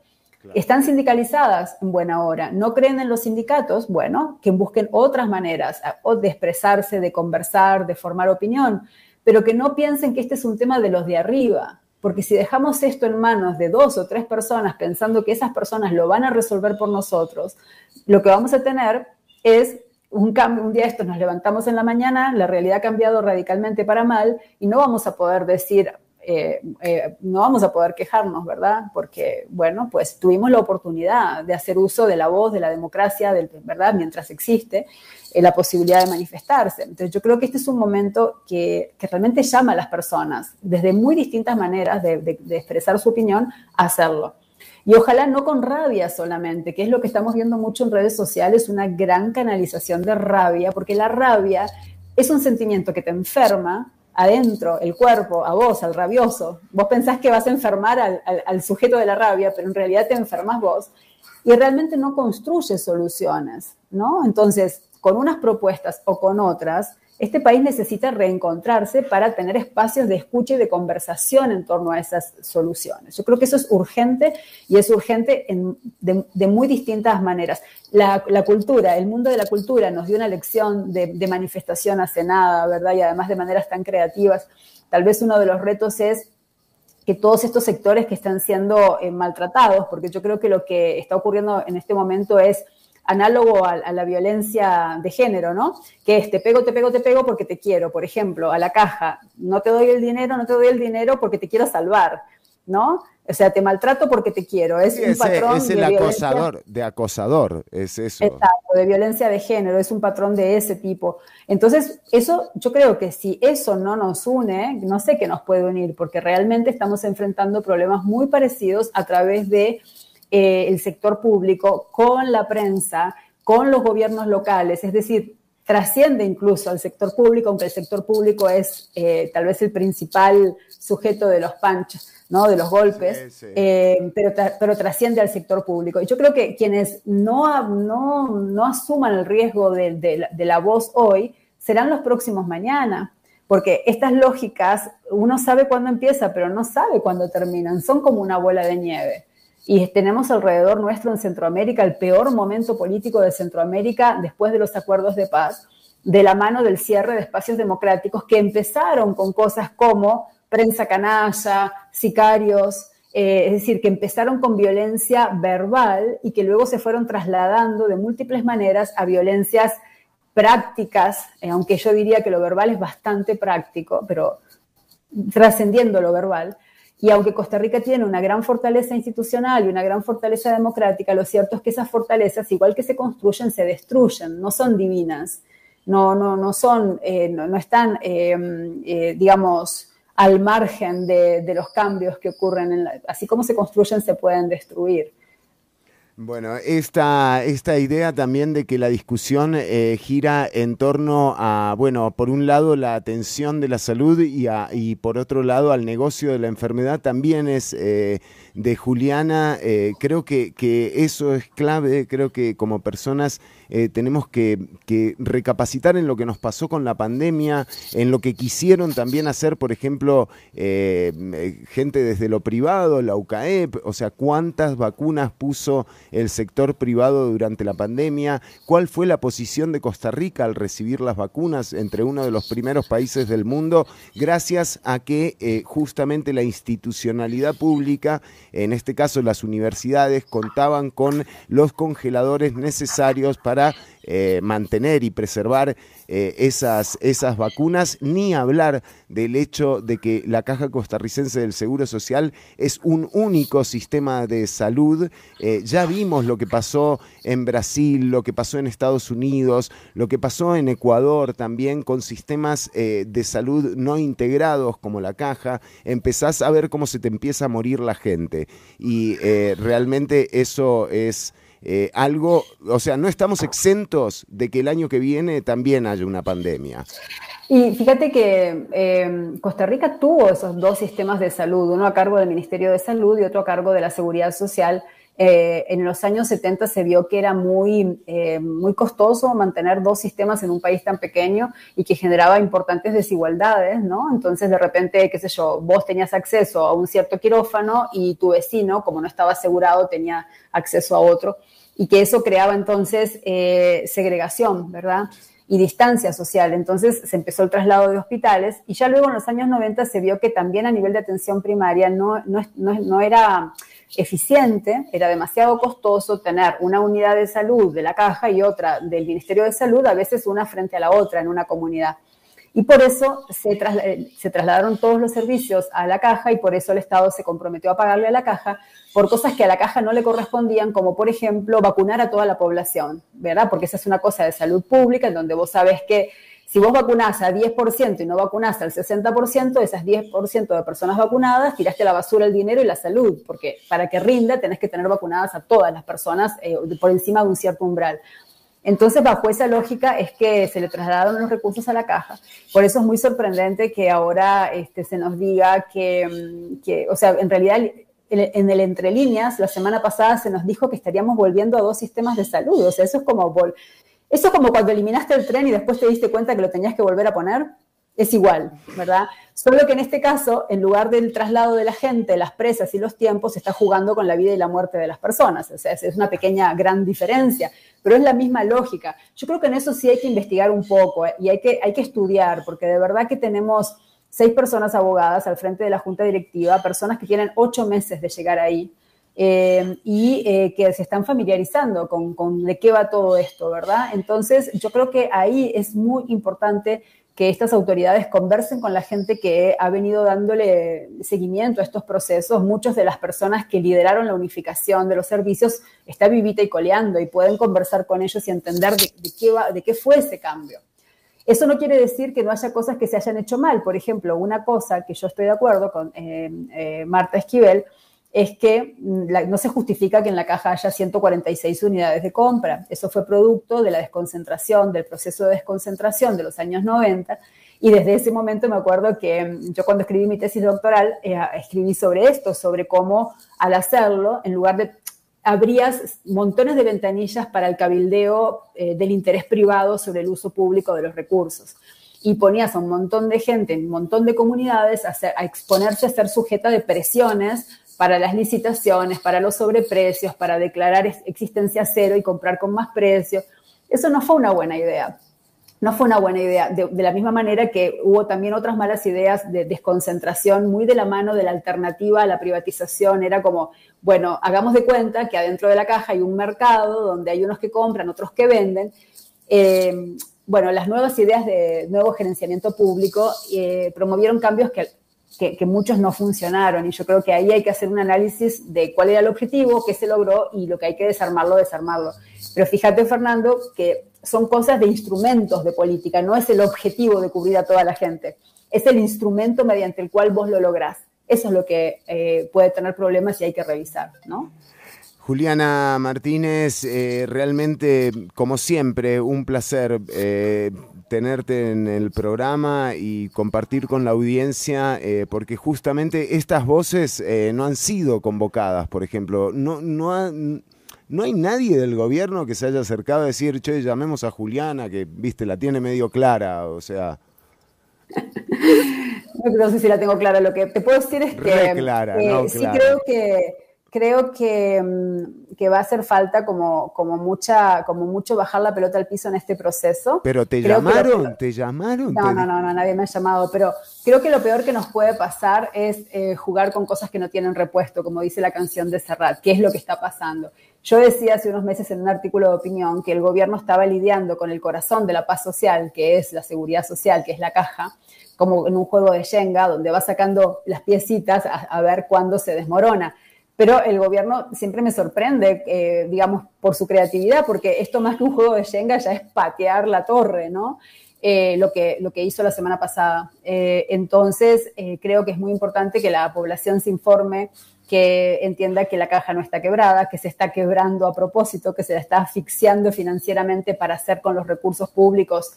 Están sindicalizadas en buena hora, no creen en los sindicatos, bueno, que busquen otras maneras de expresarse, de conversar, de formar opinión, pero que no piensen que este es un tema de los de arriba, porque si dejamos esto en manos de dos o tres personas pensando que esas personas lo van a resolver por nosotros, lo que vamos a tener es un cambio, un día esto nos levantamos en la mañana, la realidad ha cambiado radicalmente para mal y no vamos a poder decir, eh, eh, no vamos a poder quejarnos, ¿verdad? Porque, bueno, pues tuvimos la oportunidad de hacer uso de la voz, de la democracia, ¿verdad? Mientras existe eh, la posibilidad de manifestarse. Entonces, yo creo que este es un momento que, realmente llama a las personas, desde muy distintas maneras de, de expresar su opinión, a hacerlo. Y ojalá no con rabia solamente, que es lo que estamos viendo mucho en redes sociales, una gran canalización de rabia, porque la rabia es un sentimiento que te enferma, adentro, el cuerpo, a vos, al rabioso. Vos pensás que vas a enfermar al, al sujeto de la rabia, pero en realidad te enfermas vos y realmente no construye soluciones, ¿no? Entonces, con unas propuestas o con otras, este país necesita reencontrarse para tener espacios de escucha y de conversación en torno a esas soluciones. Yo creo que eso es urgente y es urgente de, muy distintas maneras. La, cultura, el mundo de la cultura nos dio una lección de, manifestación hace nada, ¿verdad? Y además de maneras tan creativas. Tal vez uno de los retos es que todos estos sectores que están siendo eh, maltratados, porque yo creo que lo que está ocurriendo en este momento es análogo a, la violencia de género, ¿no? Que es te pego, te pego, te pego porque te quiero. Por ejemplo, a la caja, no te doy el dinero, no te doy el dinero porque te quiero salvar, ¿no? O sea, te maltrato porque te quiero. Es un patrón es el de acosador, de acosador, es eso. Exacto, de violencia de género, es un patrón de ese tipo. Entonces, eso, yo creo que si eso no nos une, no sé qué nos puede unir, porque realmente estamos enfrentando problemas muy parecidos a través de eh, el sector público con la prensa, con los gobiernos locales, es decir, trasciende incluso al sector público, aunque el sector público es eh, tal vez el principal sujeto de los panchos, ¿no? de los golpes, eh, pero, pero trasciende al sector público. Y yo creo que quienes no, no, no asuman el riesgo de, de la voz hoy serán los próximos mañana porque estas lógicas uno sabe cuándo empieza, pero no sabe cuándo terminan, son como una bola de nieve. Y tenemos alrededor nuestro en Centroamérica el peor momento político de Centroamérica después de los acuerdos de paz, de la mano del cierre de espacios democráticos que empezaron con cosas como prensa canalla, sicarios, eh, es decir, que empezaron con violencia verbal y que luego se fueron trasladando de múltiples maneras a violencias prácticas, eh, aunque yo diría que lo verbal es bastante práctico, pero trascendiendo lo verbal, y aunque Costa Rica tiene una gran fortaleza institucional y una gran fortaleza democrática, lo cierto es que esas fortalezas, igual que se construyen, se destruyen, no son divinas, no, no, no son, eh, no, están, eh, eh, digamos, al margen de, los cambios que ocurren, así como se construyen, se pueden destruir. Bueno, esta, esta idea también de que la discusión eh, gira en torno a, bueno, por un lado la atención de la salud y, y por otro lado al negocio de la enfermedad también es eh, de Juliana. Eh, creo que, que, eso es clave, creo que como personas tenemos que, recapacitar en lo que nos pasó con la pandemia, en lo que quisieron también hacer, por ejemplo, gente desde lo privado, la UCAEP, o sea, cuántas vacunas puso el sector privado durante la pandemia, cuál fue la posición de Costa Rica al recibir las vacunas entre uno de los primeros países del mundo, gracias a que eh, justamente la institucionalidad pública, en este caso las universidades, contaban con los congeladores necesarios para eh, mantener y preservar eh, esas, esas vacunas, ni hablar del hecho de que la Caja Costarricense del Seguro Social es un único sistema de salud. Eh, ya vimos lo que pasó en Brasil, lo que pasó en Estados Unidos, lo que pasó en Ecuador también con sistemas de salud no integrados como la Caja. Empezás a ver cómo se te empieza a morir la gente. Y realmente eso es eh, algo, o sea, no estamos exentos de que el año que viene también haya una pandemia. Y fíjate que eh, Costa Rica tuvo esos dos sistemas de salud, uno a cargo del Ministerio de Salud y otro a cargo de la Seguridad Social. Eh, en los años 70 se vio que era muy, muy costoso mantener dos sistemas en un país tan pequeño y que generaba importantes desigualdades, ¿no? Entonces, de repente, qué sé yo, vos tenías acceso a un cierto quirófano y tu vecino, como no estaba asegurado, tenía acceso a otro y que eso creaba entonces eh, segregación, ¿verdad? Y distancia social. Entonces se empezó el traslado de hospitales y ya luego en los años 90 se vio que también a nivel de atención primaria no, no, no, era eficiente, era demasiado costoso tener una unidad de salud de la caja y otra del Ministerio de Salud, a veces una frente a la otra en una comunidad. Y por eso se, se, trasladaron todos los servicios a la caja y por eso el Estado se comprometió a pagarle a la caja por cosas que a la caja no le correspondían, como por ejemplo vacunar a toda la población, ¿verdad? Porque esa es una cosa de salud pública en donde vos sabes que si vos vacunás a 10% y no vacunás al 60%, esas 10% de personas vacunadas, tiraste la basura el dinero y la salud, porque para que rinda tenés que tener vacunadas a todas las personas eh, por encima de un cierto umbral. Entonces, bajo esa lógica es que se le trasladaron los recursos a la caja. Por eso es muy sorprendente que ahora este, se nos diga que, mm, que, o sea, en realidad en el entre líneas, la semana pasada se nos dijo que estaríamos volviendo a dos sistemas de salud. O sea, eso es como, eso es como cuando eliminaste el tren y después te diste cuenta que lo tenías que volver a poner es igual, ¿verdad? Solo que en este caso, en lugar del traslado de la gente, las presas y los tiempos, se está jugando con la vida y la muerte de las personas. O sea, es una pequeña, gran diferencia, pero es la misma lógica. Yo creo que en eso sí hay que investigar un poco ¿eh? y hay que, hay que estudiar, porque de verdad que tenemos seis personas abogadas al frente de la junta directiva, personas que tienen ocho meses de llegar ahí. Eh, y eh, que se están familiarizando con, de qué va todo esto, ¿verdad? Entonces, yo creo que ahí es muy importante que estas autoridades conversen con la gente que ha venido dándole seguimiento a estos procesos. Muchas de las personas que lideraron la unificación de los servicios está vivita y coleando y pueden conversar con ellos y entender de, qué, va, de qué fue ese cambio. Eso no quiere decir que no haya cosas que se hayan hecho mal. Por ejemplo, una cosa que yo estoy de acuerdo con eh, Marta Esquivel es que mm, no se justifica que en la caja haya 146 unidades de compra. Eso fue producto de la desconcentración, del proceso de desconcentración de los años 90. Y desde ese momento me acuerdo que mm, yo cuando escribí mi tesis doctoral, eh, escribí sobre esto, sobre cómo al hacerlo, en lugar de abrías montones de ventanillas para el cabildeo eh, del interés privado sobre el uso público de los recursos. Y ponías a un montón de gente, en un montón de comunidades a, a exponerse a ser sujeta de presiones para las licitaciones, para los sobreprecios, para declarar existencia cero y comprar con más precio. Eso no fue una buena idea. No fue una buena idea. De, la misma manera que hubo también otras malas ideas de desconcentración muy de la mano de la alternativa a la privatización. Era como, bueno, hagamos de cuenta que adentro de la caja hay un mercado donde hay unos que compran, otros que venden. Eh, bueno, las nuevas ideas de nuevo gerenciamiento público eh, promovieron cambios que que, muchos no funcionaron. Y yo creo que ahí hay que hacer un análisis de cuál era el objetivo, qué se logró y lo que hay que desarmarlo, desarmarlo. Pero fíjate, Fernando, que son cosas de instrumentos de política, no es el objetivo de cubrir a toda la gente, es el instrumento mediante el cual vos lo lográs. Eso es lo que eh, puede tener problemas y hay que revisar, ¿no? Juliana Martínez, eh, realmente, como siempre, un placer eh, tenerte en el programa y compartir con la audiencia, eh, porque justamente estas voces eh, no han sido convocadas, por ejemplo. No, no, no hay nadie del gobierno que se haya acercado a decir, che, llamemos a Juliana, que, viste, la tiene medio clara, o sea... no, sé si la tengo clara. Lo que te puedo decir es que... clara, no, sí creo que creo que, mm, que, va a hacer falta como, como, mucha, como mucho bajar la pelota al piso en este proceso. Pero te llamaron, te llamaron. No, no, no, no, nadie me ha llamado, pero creo que lo peor que nos puede pasar es eh, jugar con cosas que no tienen repuesto, como dice la canción de Serrat, que es lo que está pasando. Yo decía hace unos meses en un artículo de opinión que el gobierno estaba lidiando con el corazón de la paz social, que es la seguridad social, que es la caja, como en un juego de Shenga, donde va sacando las piecitas a, a ver cuándo se desmorona pero el gobierno siempre me sorprende, eh, digamos, por su creatividad, porque esto más que un juego de Shenga ya es patear la torre, ¿no? Eh, lo, que, lo que hizo la semana pasada. Eh, entonces, creo que es muy importante que la población se informe, que entienda que la caja no está quebrada, que se está quebrando a propósito, que se la está asfixiando financieramente para hacer con los recursos públicos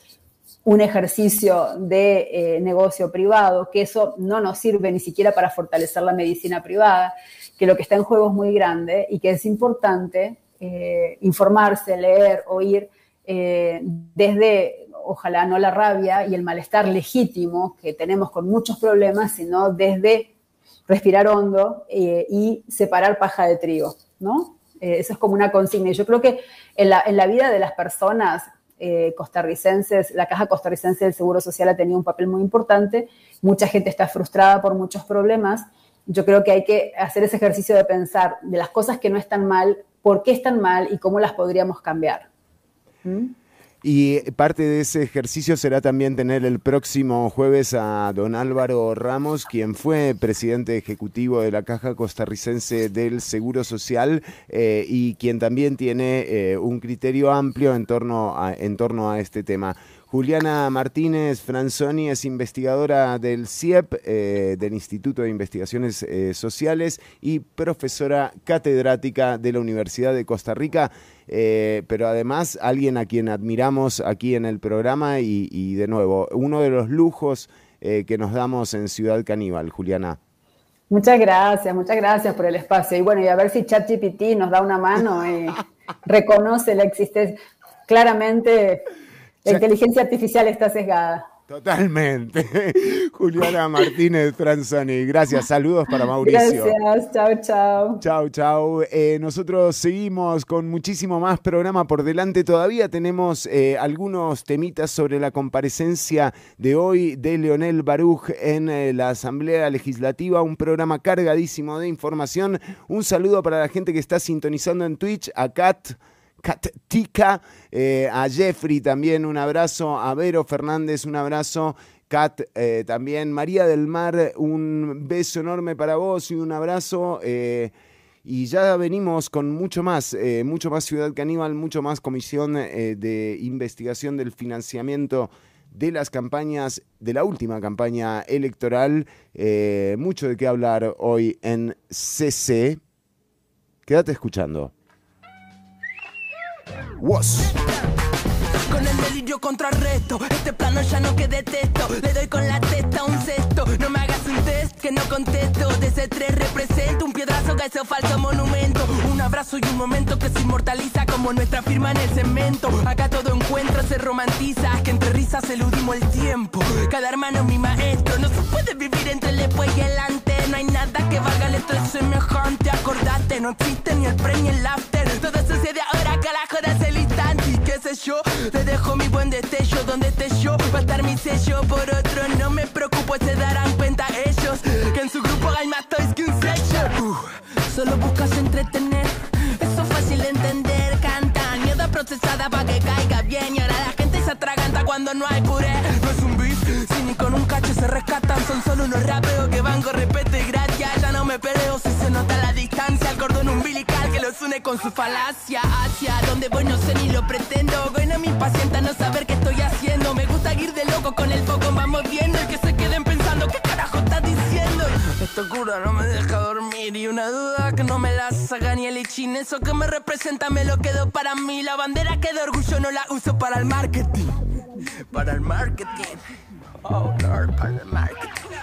un ejercicio de negocio privado, que eso no nos sirve ni siquiera para fortalecer la medicina privada que lo que está en juego es muy grande y que es importante eh, informarse, leer, oír eh, desde, ojalá no la rabia y el malestar legítimo que tenemos con muchos problemas, sino desde respirar hondo eh, y separar paja de trigo, ¿no? eso es como una consigna. Y yo creo que en la, en la vida de las personas costarricenses, la Caja Costarricense del Seguro Social ha tenido un papel muy importante. Mucha gente está frustrada por muchos problemas yo creo que hay que hacer ese ejercicio de pensar de las cosas que no están mal, por qué están mal y cómo las podríamos cambiar. ¿Mm? Y parte de ese ejercicio será también tener el próximo jueves a don Álvaro Ramos, quien fue presidente ejecutivo de la Caja Costarricense del Seguro Social eh, y quien también tiene eh, un criterio amplio en torno, a, en torno a este tema. Juliana Martínez Franzoni es investigadora del CIEP, eh, del Instituto de Investigaciones eh, Sociales, y profesora catedrática de la Universidad de Costa Rica, eh, pero además alguien a quien admiramos aquí en el programa y, y de nuevo, uno de los lujos que nos damos en Ciudad Caníbal, Juliana. Muchas gracias, muchas gracias por el espacio. Y bueno, y a ver si ChatGPT nos da una mano y reconoce la existencia. Claramente la inteligencia artificial está sesgada. Totalmente. Juliana Martínez Franzoni, gracias. Saludos para Mauricio. Gracias, chao, chao. Chao, chao. Eh, nosotros seguimos con muchísimo más programa por delante. Todavía tenemos eh, algunos temitas sobre la comparecencia de hoy de Leonel Baruch en eh, la Asamblea Legislativa. Un programa cargadísimo de información. Un saludo para la gente que está sintonizando en Twitch, a Kat. Tika, eh, a Jeffrey también un abrazo, a Vero Fernández un abrazo. Kat eh, también, María del Mar, un beso enorme para vos y un abrazo. Eh, y ya venimos con mucho más, mucho más Ciudad Caníbal, mucho más Comisión de Investigación del Financiamiento de las campañas, de la última campaña electoral. mucho de qué hablar hoy en CC. Quédate escuchando. Was. Con el delirio contrarresto, este plano ya no que detesto. Le doy con la testa un cesto, no me hagas un test que no contesto. De ese tres represento un piedrazo que falso monumento. Un abrazo y un momento que se inmortaliza como nuestra firma en el cemento. Acá todo encuentro se romantiza, que entre risas eludimos el tiempo. Cada hermano mi maestro, no se puede vivir entre el después y el antes. No hay nada que valga el estrés semejante. Acordate, no existe ni el pre ni el after. Todo sucede ahora, carajo, es el instante. Y qué sé yo, te dejo mi buen destello. Donde esté yo, va a estar mi sello. Por otro, no me preocupo, se darán cuenta ellos. Que en su grupo hay más toys que un sello. Uh, solo buscas entretener, eso es fácil de entender. Canta, mierda procesada para que caiga bien. Y ahora la gente se atraganta cuando no hay puré. No es un beef, si ni con un cacho se rescatan. Son solo unos rapeos que van con peleo si se nota la distancia. El cordón umbilical que los une con su falacia. Hacia donde voy no sé ni lo pretendo. Bueno, mi paciente no saber qué estoy haciendo. Me gusta ir de loco con el foco, vamos viendo. Y que se queden pensando, ¿qué carajo estás diciendo? Esta cura no me deja dormir. Y una duda que no me la saca ni el ichin. Eso que me representa me lo quedo para mí. La bandera que de orgullo no la uso para el marketing. Para el marketing. Oh, Lord, para el marketing.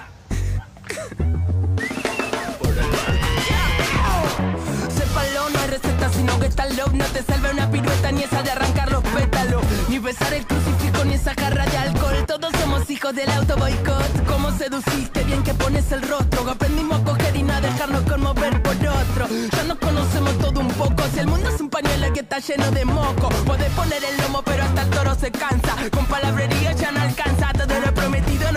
Receta, sino que está low. No te salve una pirueta, ni esa de arrancar los pétalos. Ni besar el crucifijo, ni esa jarra de alcohol. Todos somos hijos del auto boicot. ¿Cómo seduciste? Bien que pones el rostro. Aprendimos a coger y no a dejarnos conmover por otro. Ya nos conocemos todo un poco. Si el mundo es un pañuelo que está lleno de moco, podés poner el lomo, pero hasta el toro se cansa. Con palabrería ya no alcanza. Todo lo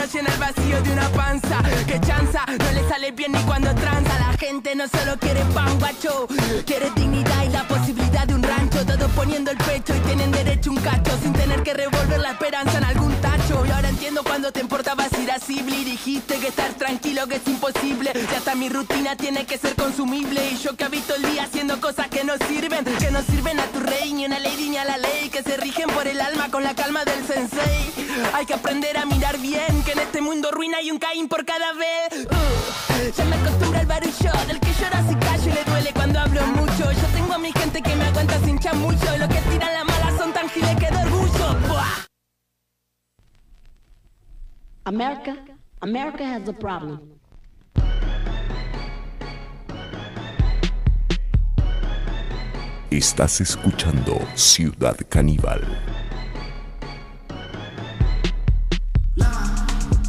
no llena el vacío de una panza. Que chanza, no le sale bien ni cuando tranza. La gente no solo quiere pan, guacho. Quiere dignidad y la posibilidad de un rancho. Todos poniendo el pecho y tienen derecho un cacho. Sin tener que revolver la esperanza en algún tacho. Y ahora entiendo cuando te importabas Y dijiste que estar tranquilo que es imposible. Y hasta mi rutina tiene que ser consumible. Y yo que habito el día haciendo cosas que no sirven. Que no sirven a tu rey, ni una ley ni a la ley. Que se rigen por el alma con la calma del sensei. Hay que aprender a mirar bien. Que en este mundo ruina hay un Caín por cada vez. Uh, ya me acostumbro al barullo del que llora si callo y le duele cuando hablo mucho. Yo tengo a mi gente que me aguanta sin chamullo. Los que tiran la mala son tan giles que de. America, America has a problem. Estás escuchando Ciudad Caníbal.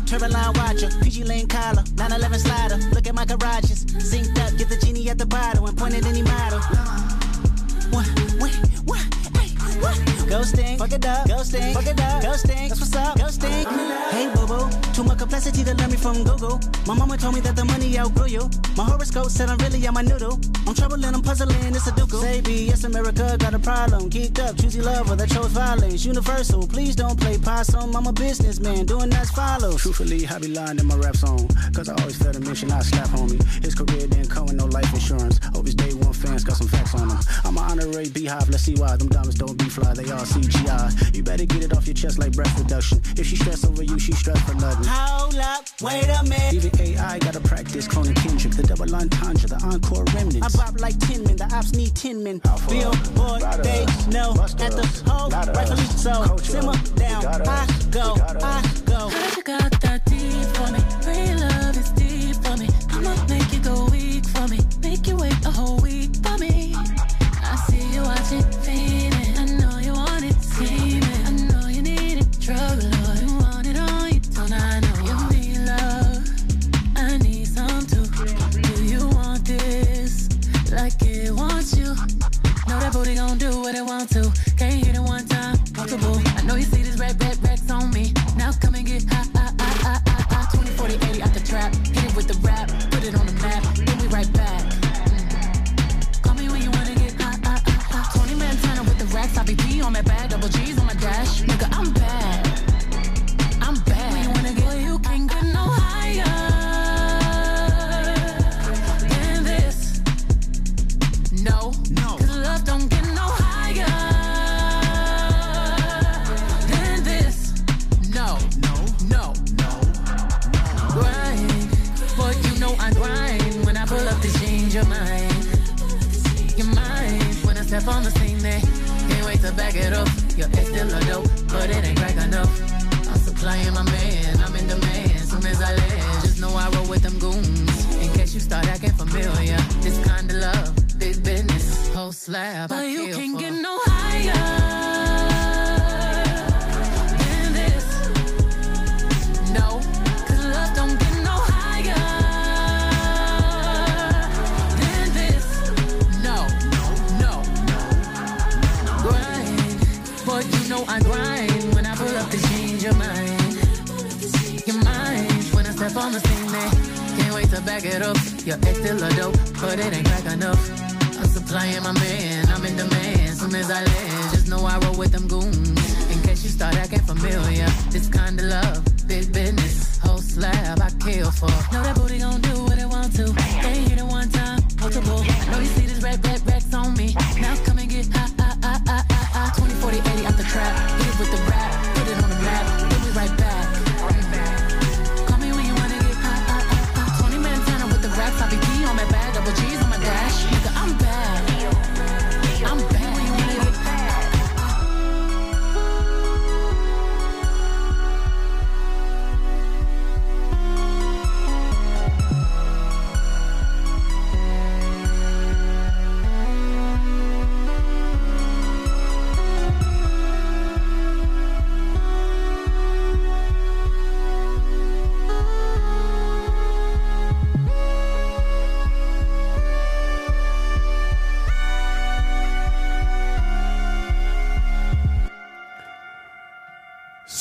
Turboline watcher, PG Lane collar, 911 slider. Look at my garages, synced up, get the genie at the bottle and point at any model. What, what, what, hey, what? Ghosting, fuck it up, ghosting, fuck it up, ghosting. That's what's up, ghosting. Hey boo, too much capacity to learn me from Google. My mama told me that the money outgrew you. My horoscope said I'm really on my noodle. I'm troubling, I'm puzzling, it's a ducal. Baby, yes, America got a problem. Geeked up, choosy lover that chose violence. Universal, please don't play possum. I'm a businessman, doing as follows. Truthfully, I be lying in my rap song. Cause I always felt a mission, I slap homie. His career didn't come with no life insurance. Hope his day one fans got some facts on him. I'm an honorary beehive, let's see why. Them diamonds don't be fly, they all CGI. You better get it off your chest like breath reduction. If she stress over you, she stress for nothing. Hold up, wait a minute. Even AI gotta practice cloning Kendrick. The double entendre, the encore remnants. I bop like tin men, the ops need tin men. Billboard, they know at the hole, rightfully so. Simmer down, I go, I go. Heard you got that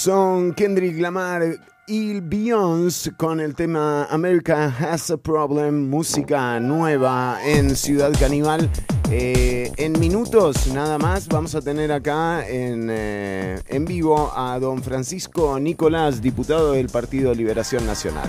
Son Kendrick Lamar y Beyoncé con el tema America Has a Problem, música nueva en Ciudad Caníbal. Eh, en minutos nada más vamos a tener acá en, eh, en vivo a don Francisco Nicolás, diputado del Partido Liberación Nacional.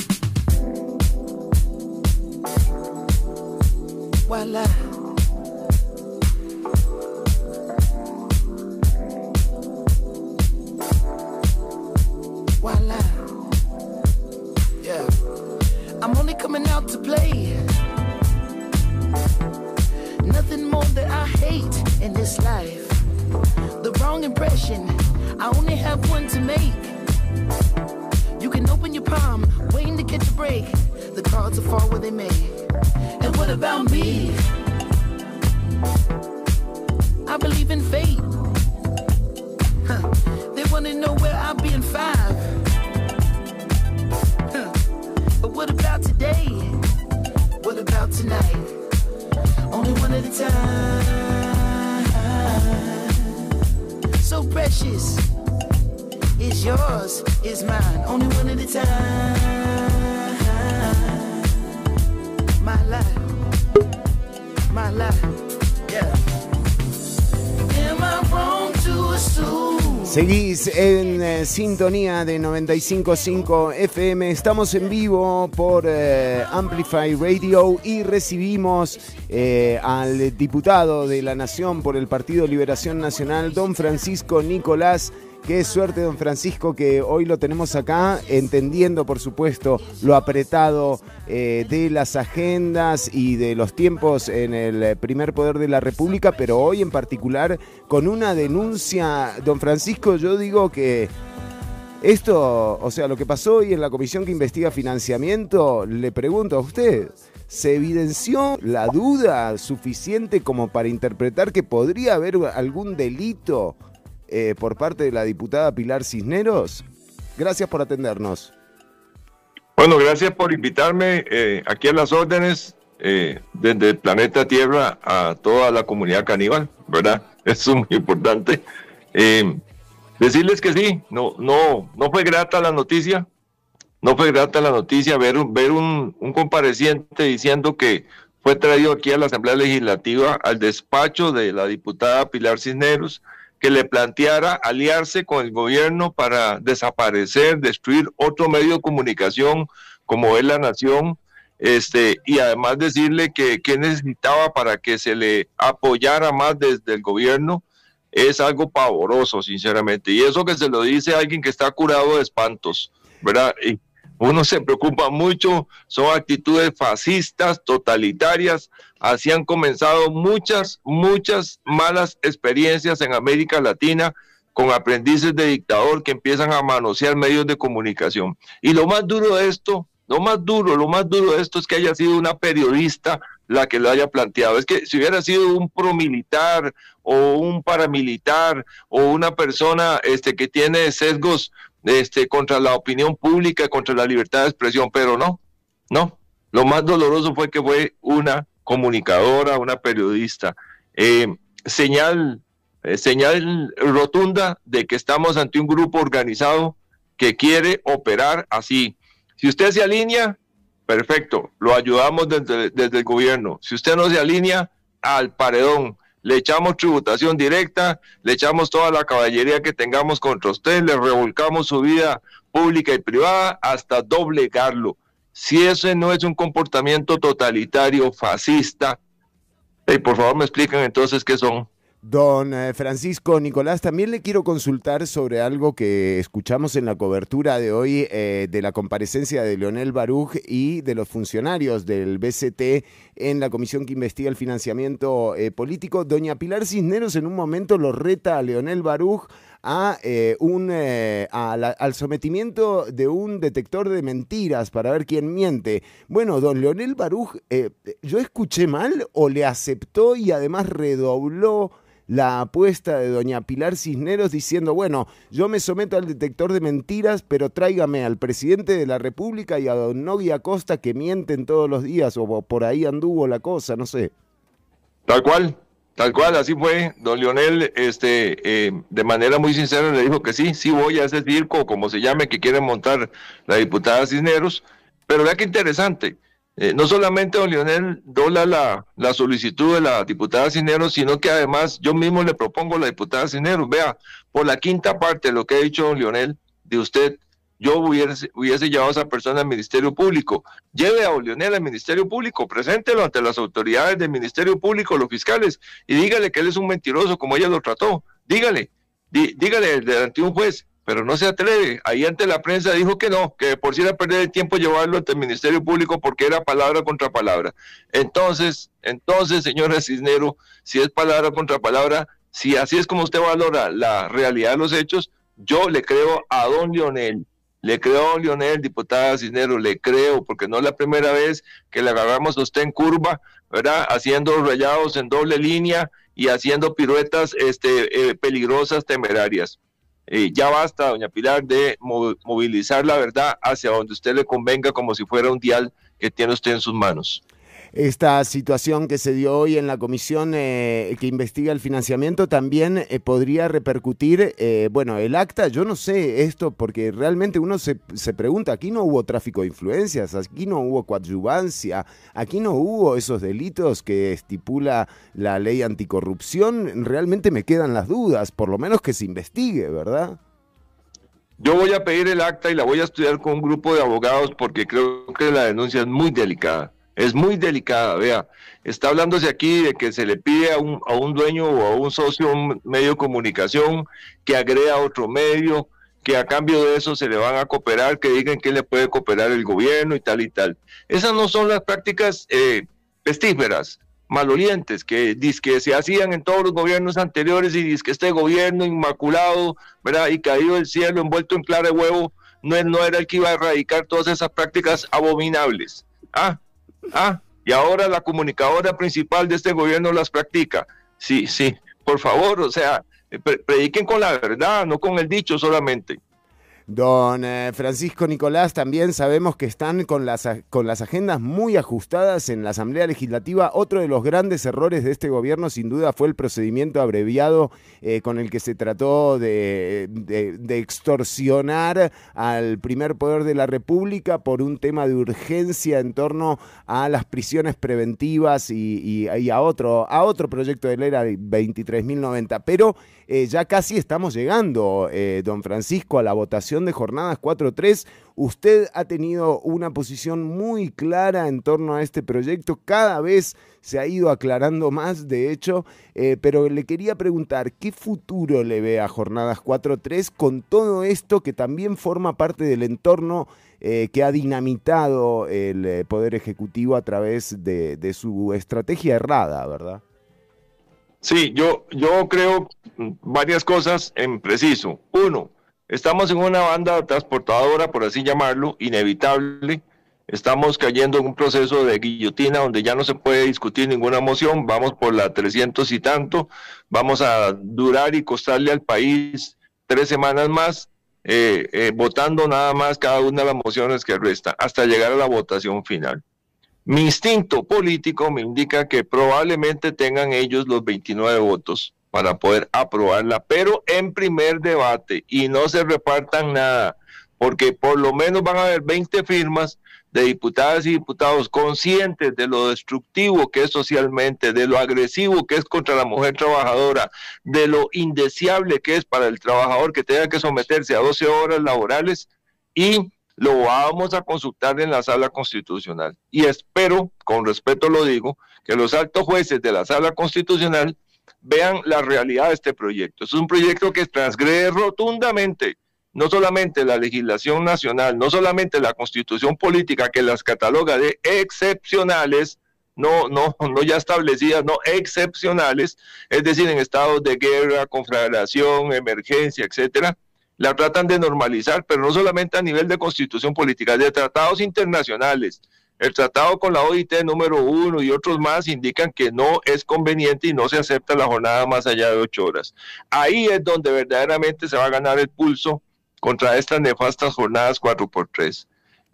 Seguís en eh, sintonía de 95.5 FM. Estamos en vivo por eh, Amplify Radio y recibimos eh, al diputado de la Nación por el Partido Liberación Nacional, don Francisco Nicolás. Qué suerte, don Francisco, que hoy lo tenemos acá, entendiendo, por supuesto, lo apretado eh, de las agendas y de los tiempos en el primer poder de la República, pero hoy en particular con una denuncia, don Francisco, yo digo que esto, o sea, lo que pasó hoy en la comisión que investiga financiamiento, le pregunto a usted, ¿se evidenció la duda suficiente como para interpretar que podría haber algún delito eh, por parte de la diputada Pilar Cisneros? Gracias por atendernos. Bueno, gracias por invitarme eh, aquí a las órdenes eh, desde el planeta Tierra a toda la comunidad caníbal, ¿verdad? Eso es muy importante. Eh, decirles que sí, no, no, no fue grata la noticia, no fue grata la noticia ver, ver un, un compareciente diciendo que fue traído aquí a la Asamblea Legislativa al despacho de la diputada Pilar Cisneros, que le planteara aliarse con el gobierno para desaparecer, destruir otro medio de comunicación como es La Nación, este, y además decirle que, que necesitaba para que se le apoyara más desde el gobierno, es algo pavoroso, sinceramente. Y eso que se lo dice alguien que está curado de espantos, ¿verdad? Uno se preocupa mucho, son actitudes fascistas, totalitarias, así han comenzado muchas, muchas malas experiencias en América Latina con aprendices de dictador que empiezan a manosear medios de comunicación. Y lo más duro de esto, lo más duro, lo más duro de esto es que haya sido una periodista la que lo haya planteado. Es que si hubiera sido un promilitar o un paramilitar o una persona este, que tiene sesgos este, contra la opinión pública, contra la libertad de expresión, pero no, no. Lo más doloroso fue que fue una comunicadora, una periodista. Eh, señal, eh, señal rotunda de que estamos ante un grupo organizado que quiere operar así. Si usted se alinea, perfecto, lo ayudamos desde, desde el gobierno. Si usted no se alinea, al paredón le echamos tributación directa, le echamos toda la caballería que tengamos contra usted, le revolcamos su vida pública y privada hasta doblegarlo. Si ese no es un comportamiento totalitario, fascista, hey, por favor me explican entonces qué son. Don eh, Francisco Nicolás, también le quiero consultar sobre algo que escuchamos en la cobertura de hoy eh, de la comparecencia de Leonel Baruch y de los funcionarios del BCT en la comisión que investiga el financiamiento eh, político. Doña Pilar Cisneros en un momento lo reta a Leonel Baruch a, un, al sometimiento de un detector de mentiras para ver quién miente. Bueno, don Leonel Baruch, ¿yo escuché mal o le aceptó y además redobló la apuesta de doña Pilar Cisneros diciendo, bueno, yo me someto al detector de mentiras, pero tráigame al presidente de la República y a don Nogui Acosta que mienten todos los días, o por ahí anduvo la cosa, no sé. Tal cual, tal cual, así fue. Don Leonel, este, eh, de manera muy sincera le dijo que sí, sí voy a ese circo, como se llame, que quiere montar la diputada Cisneros, pero vea qué interesante eh, no solamente don Leonel dobla la, solicitud de la diputada Cineros, sino que además yo mismo le propongo a la diputada Cineros, vea, por la quinta parte de lo que ha dicho don Leonel, de usted, yo hubiese, hubiese llevado a esa persona al Ministerio Público. Lleve a don Leonel al Ministerio Público, preséntelo ante las autoridades del Ministerio Público, los fiscales, y dígale que él es un mentiroso como ella lo trató. Dígale, dígale delante de un juez, pero no se atreve. Ahí ante la prensa dijo que no, que por si era perder el tiempo llevarlo ante el Ministerio Público porque era palabra contra palabra. Entonces, entonces, señora Cisnero, si es palabra contra palabra, si así es como usted valora la realidad de los hechos, yo le creo a don Lionel. Le creo a don Lionel, diputada Cisnero, le creo, porque no es la primera vez que le agarramos a usted en curva, ¿verdad? Haciendo rayados en doble línea y haciendo piruetas este, eh, peligrosas, temerarias. Eh, ya basta, doña Pilar, de movilizar la verdad hacia donde usted le convenga como si fuera un dial que tiene usted en sus manos esta situación que se dio hoy en la comisión eh, que investiga el financiamiento también eh, podría repercutir, eh, bueno, el acta, yo no sé esto, porque realmente uno se, se, pregunta, aquí no hubo tráfico de influencias, aquí no hubo coadyuvancia, aquí no hubo esos delitos que estipula la ley anticorrupción, realmente me quedan las dudas, por lo menos que se investigue, ¿verdad? Yo voy a pedir el acta y la voy a estudiar con un grupo de abogados porque creo que la denuncia es muy delicada es muy delicada, vea. Está hablándose aquí de que se le pide a un, a un dueño o a un socio un medio de comunicación que agrega otro medio, que a cambio de eso se le van a cooperar, que digan que le puede cooperar el gobierno y tal y tal. Esas no son las prácticas eh, pestíferas, malolientes, que, que se hacían en todos los gobiernos anteriores y que este gobierno inmaculado, ¿verdad? Y caído del cielo, envuelto en clara de huevo, no, no era el que iba a erradicar todas esas prácticas abominables. Ah, Ah, y ahora la comunicadora principal de este gobierno las practica. Sí, sí, por favor, o sea, prediquen con la verdad, no con el dicho solamente. Don eh, Francisco Nicolás, también sabemos que están con las, con las agendas muy ajustadas en la Asamblea Legislativa. Otro de los grandes errores de este gobierno, sin duda, fue el procedimiento abreviado eh, con el que se trató de, extorsionar al primer poder de la República por un tema de urgencia en torno a las prisiones preventivas y, a, otro, a otro proyecto de ley, era 23.090. Pero eh, ya casi estamos llegando, don Francisco, a la votación de jornadas 4.3. Usted ha tenido una posición muy clara en torno a este proyecto, cada vez se ha ido aclarando más, de hecho, eh, pero le quería preguntar, ¿qué futuro le ve a jornadas 4.3 con todo esto que también forma parte del entorno eh, que ha dinamitado el eh, Poder Ejecutivo a través de, de su estrategia errada, ¿verdad? Sí, yo, yo creo varias cosas en preciso. Uno, estamos en una banda transportadora, por así llamarlo, inevitable. Estamos cayendo en un proceso de guillotina donde ya no se puede discutir ninguna moción. Vamos por la 300 y tanto. Vamos a durar y costarle al país tres semanas más, eh, eh, votando nada más cada una de las mociones que resta, hasta llegar a la votación final. Mi instinto político me indica que probablemente tengan ellos los 29 votos para poder aprobarla, pero en primer debate y no se repartan nada, porque por lo menos van a haber 20 firmas de diputadas y diputados conscientes de lo destructivo que es socialmente, de lo agresivo que es contra la mujer trabajadora, de lo indeseable que es para el trabajador que tenga que someterse a 12 horas laborales y lo vamos a consultar en la sala constitucional. Y espero, con respeto lo digo, que los altos jueces de la sala constitucional vean la realidad de este proyecto. Es un proyecto que transgrede rotundamente no solamente la legislación nacional, no solamente la constitución política que las cataloga de excepcionales, no, no, no ya establecidas, no excepcionales, es decir, en estados de guerra, conflagración, emergencia, etcétera, la tratan de normalizar, pero no solamente a nivel de constitución política, de tratados internacionales. El tratado con la OIT número uno y otros más indican que no es conveniente y no se acepta la jornada más allá de ocho horas. Ahí es donde verdaderamente se va a ganar el pulso contra estas nefastas jornadas 4x3.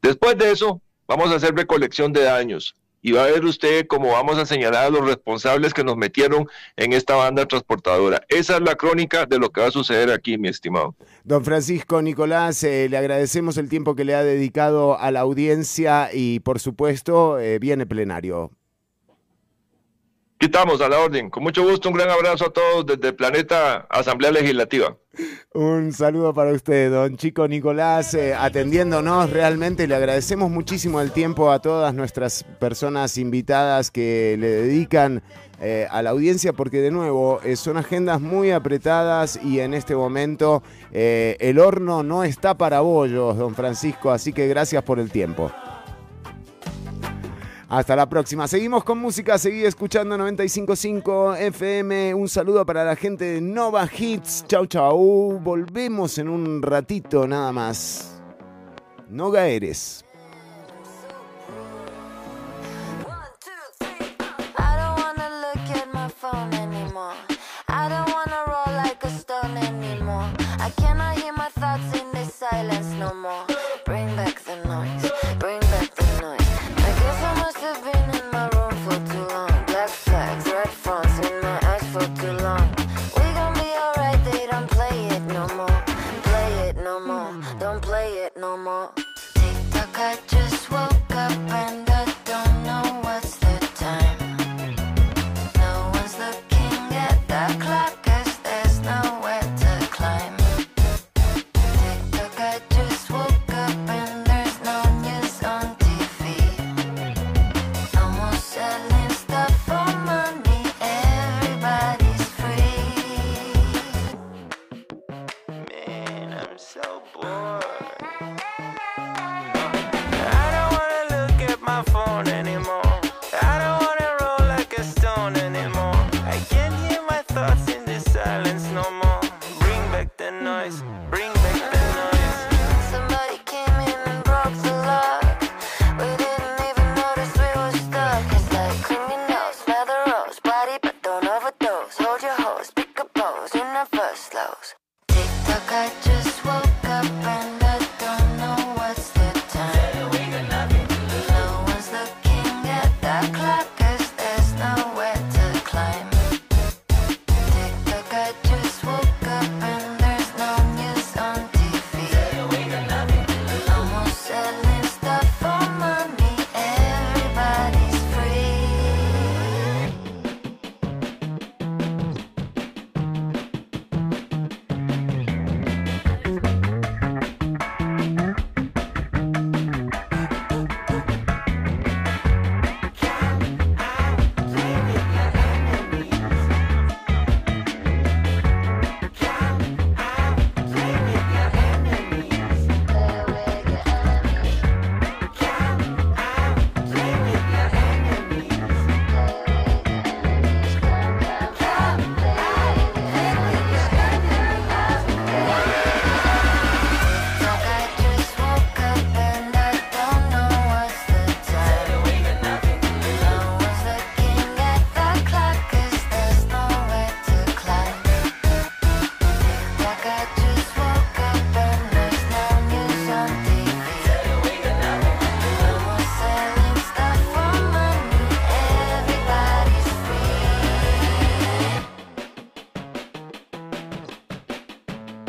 Después de eso, vamos a hacer recolección de daños y va a ver usted cómo vamos a señalar a los responsables que nos metieron en esta banda transportadora. Esa es la crónica de lo que va a suceder aquí, mi estimado. Don Francisco Nicolás, eh, le agradecemos el tiempo que le ha dedicado a la audiencia y por supuesto eh, viene plenario. Quitamos a la orden. Con mucho gusto, un gran abrazo a todos desde Planeta Asamblea Legislativa. Un saludo para usted, don Chico Nicolás, eh, atendiéndonos realmente. Le agradecemos muchísimo el tiempo a todas nuestras personas invitadas que le dedican eh, a la audiencia, porque de nuevo eh, son agendas muy apretadas y en este momento el horno no está para bollos, don Francisco, así que gracias por el tiempo. Hasta la próxima. Seguimos con música, seguí escuchando 955 FM. Un saludo para la gente de Nova Hits. Chau, chau. Volvemos en un ratito nada más. Noga eres. I don't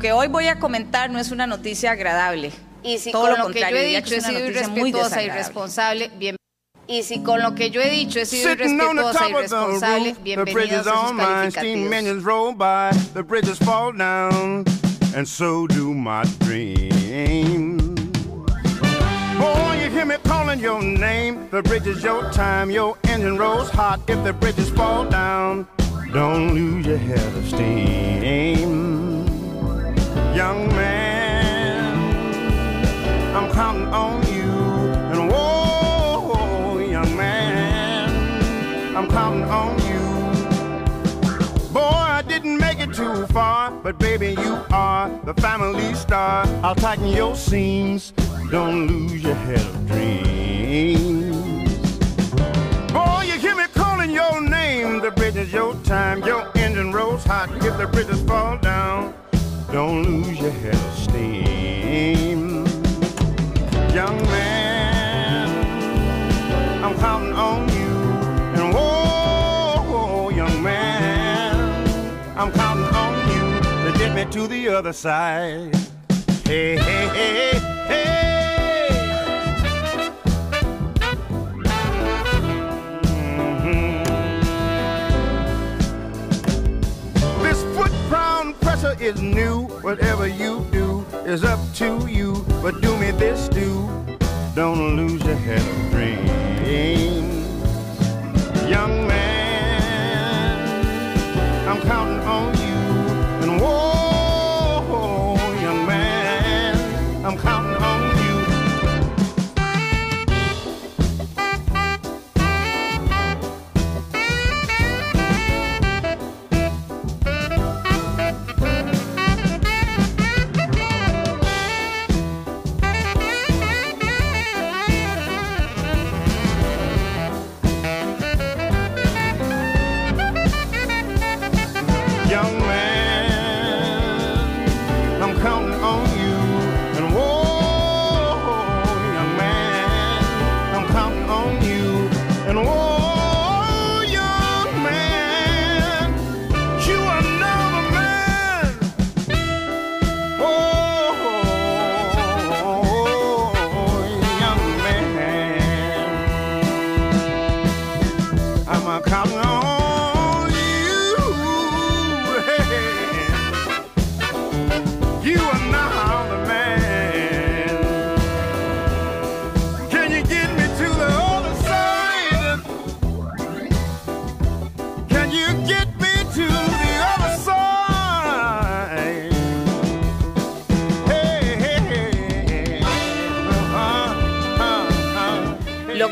Que hoy voy a comentar no es una noticia agradable. Y si Todo con lo lo que yo he dicho he sido irrespetuosa, desagradable. irresponsable, bien. Y si con lo que yo he dicho he sido Sitting on the irrespetuosa, top of the irresponsable, bienvenidos a sus on mine, steam calificativos. engines roll by, the bridges fall down, and so do my dreams. Boy, you hear me calling your name, the bridge is your time, your engine rolls hot. If the bridges fall down, don't lose your head of steam. Young man, I'm counting on you, and whoa, young man, I'm counting on you. Boy, I didn't make it too far, but baby, you are the family star. I'll tighten your seams, don't lose your head of dreams. Boy, you hear me calling your name, the bridge is your time, your engine rolls hot. If the bridges fall down, don't lose your head of steam. Young man, I'm counting on you. And whoa, young man, I'm counting on you to get me to the other side. Hey, hey, hey. Ground is new. Whatever you do is up to you. But do me this, do. Don't lose your head of dreams. Young man, I'm counting on you.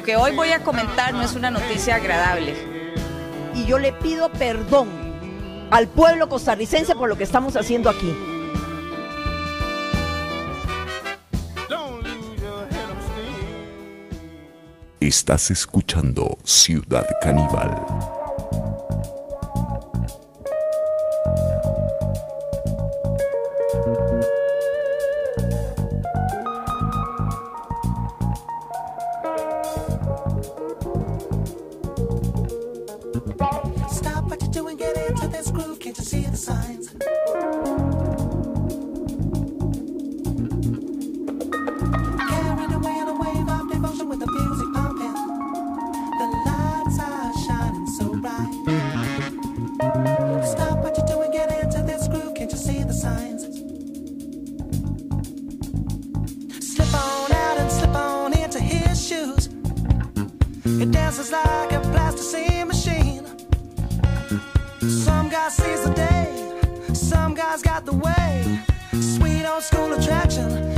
que hoy voy a comentar no es una noticia agradable. Y yo le pido perdón al pueblo costarricense por lo que estamos haciendo aquí. Estás escuchando Ciudad Caníbal. is like a plasticine machine. Some guy sees the day, some guy's got the way. Sweet old school attraction.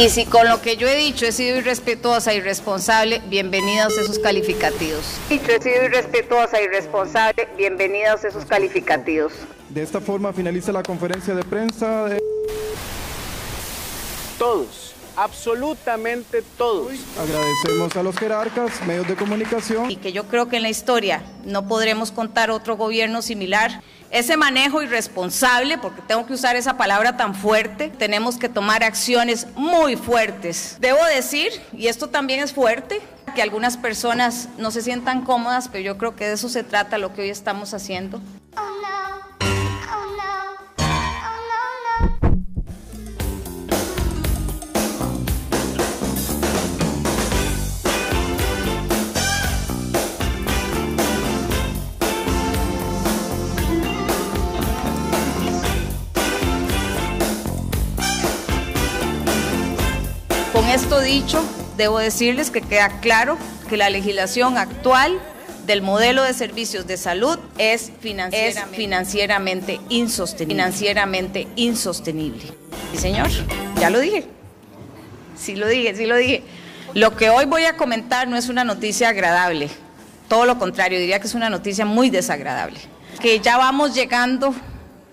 Y si con lo que yo he dicho he sido irrespetuosa, irresponsable, bienvenidos esos calificativos. Dicho he sido irrespetuosa, irresponsable, bienvenidos esos calificativos. De esta forma finaliza la conferencia de prensa de... Absolutamente todos. Agradecemos a los jerarcas, medios de comunicación. Y que yo creo que en la historia no podremos contar otro gobierno similar. Ese manejo irresponsable, porque tengo que usar esa palabra tan fuerte, tenemos que tomar acciones muy fuertes. Debo decir, y esto también es fuerte, que algunas personas no se sientan cómodas, pero yo creo que de eso se trata lo que hoy estamos haciendo. Con esto dicho, debo decirles que queda claro que la legislación actual del modelo de servicios de salud es financieramente, es financieramente insostenible. Financieramente insostenible. Sí, señor, ya lo dije. Sí lo dije, sí lo dije. Lo que hoy voy a comentar no es una noticia agradable. Todo lo contrario, diría que es una noticia muy desagradable. Que ya vamos llegando,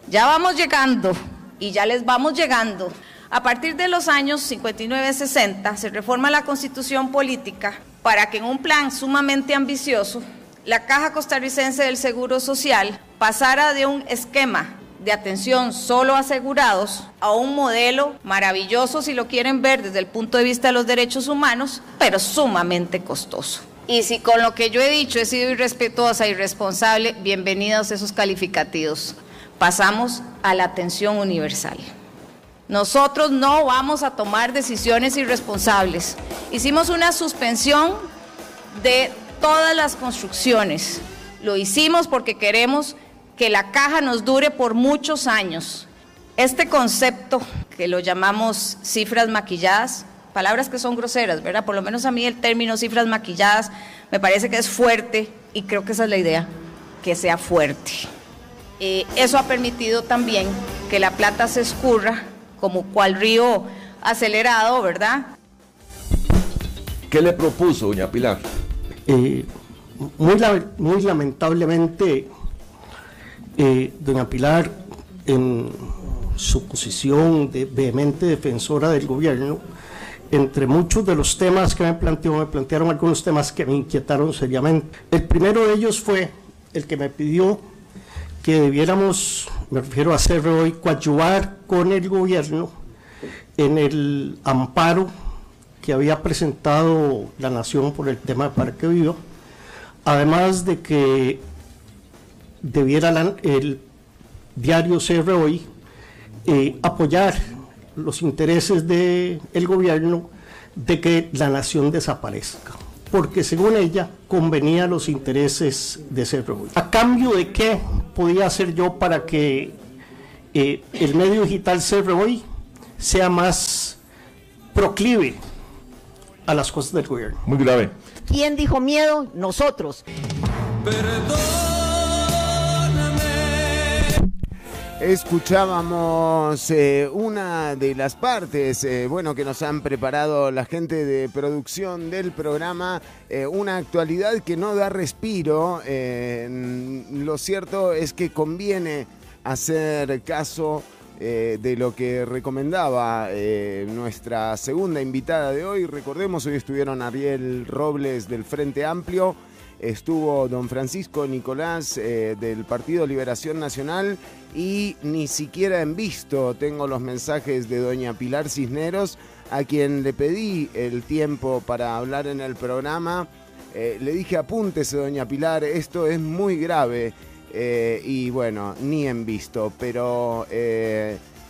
ya vamos llegando y ya les vamos llegando. A partir de los años 59-60 se reforma la constitución política para que en un plan sumamente ambicioso la Caja Costarricense del Seguro Social pasara de un esquema de atención solo asegurados a un modelo maravilloso si lo quieren ver desde el punto de vista de los derechos humanos, pero sumamente costoso. Y si con lo que yo he dicho he sido irrespetuosa, irresponsable, bienvenidos esos calificativos. Pasamos a la atención universal. Nosotros no vamos a tomar decisiones irresponsables. Hicimos una suspensión de todas las construcciones. Lo hicimos porque queremos que la caja nos dure por muchos años. Este concepto, que lo llamamos cifras maquilladas, palabras que son groseras, ¿verdad? Por lo menos a mí el término cifras maquilladas me parece que es fuerte y creo que esa es la idea, que sea fuerte. Eh, eso ha permitido también que la plata se escurra como cual río acelerado, ¿verdad? ¿Qué le propuso, doña Pilar? Eh, muy, la- muy lamentablemente, eh, doña Pilar, en su posición de vehemente defensora del gobierno, entre muchos de los temas que me planteó, me plantearon algunos temas que me inquietaron seriamente. El primero de ellos fue el que me pidió que debiéramos, me refiero a hacer hoy, coadyuvar con el gobierno en el amparo que había presentado la Nación por el tema de Parque Vivo, además de que debiera el diario CR hoy eh, apoyar los intereses del gobierno de que la nación desaparezca, porque según ella convenía los intereses de hoy. ¿A cambio de qué podía hacer yo para que eh, el medio digital CR hoy sea más proclive a las cosas del gobierno? Muy grave. ¿Quién dijo miedo? Nosotros. Escuchábamos eh, una de las partes, eh, bueno, que nos han preparado la gente de producción del programa, eh, una actualidad que no da respiro. mm, lo cierto es que conviene hacer caso de lo que recomendaba nuestra segunda invitada de hoy. Recordemos, hoy estuvieron Ariel Robles del Frente Amplio, estuvo don Francisco Nicolás eh, del Partido Liberación Nacional y ni siquiera en visto tengo los mensajes de doña Pilar Cisneros, a quien le pedí el tiempo para hablar en el programa. Eh, le dije apúntese, doña Pilar, esto es muy grave. Eh, y bueno, ni en visto, pero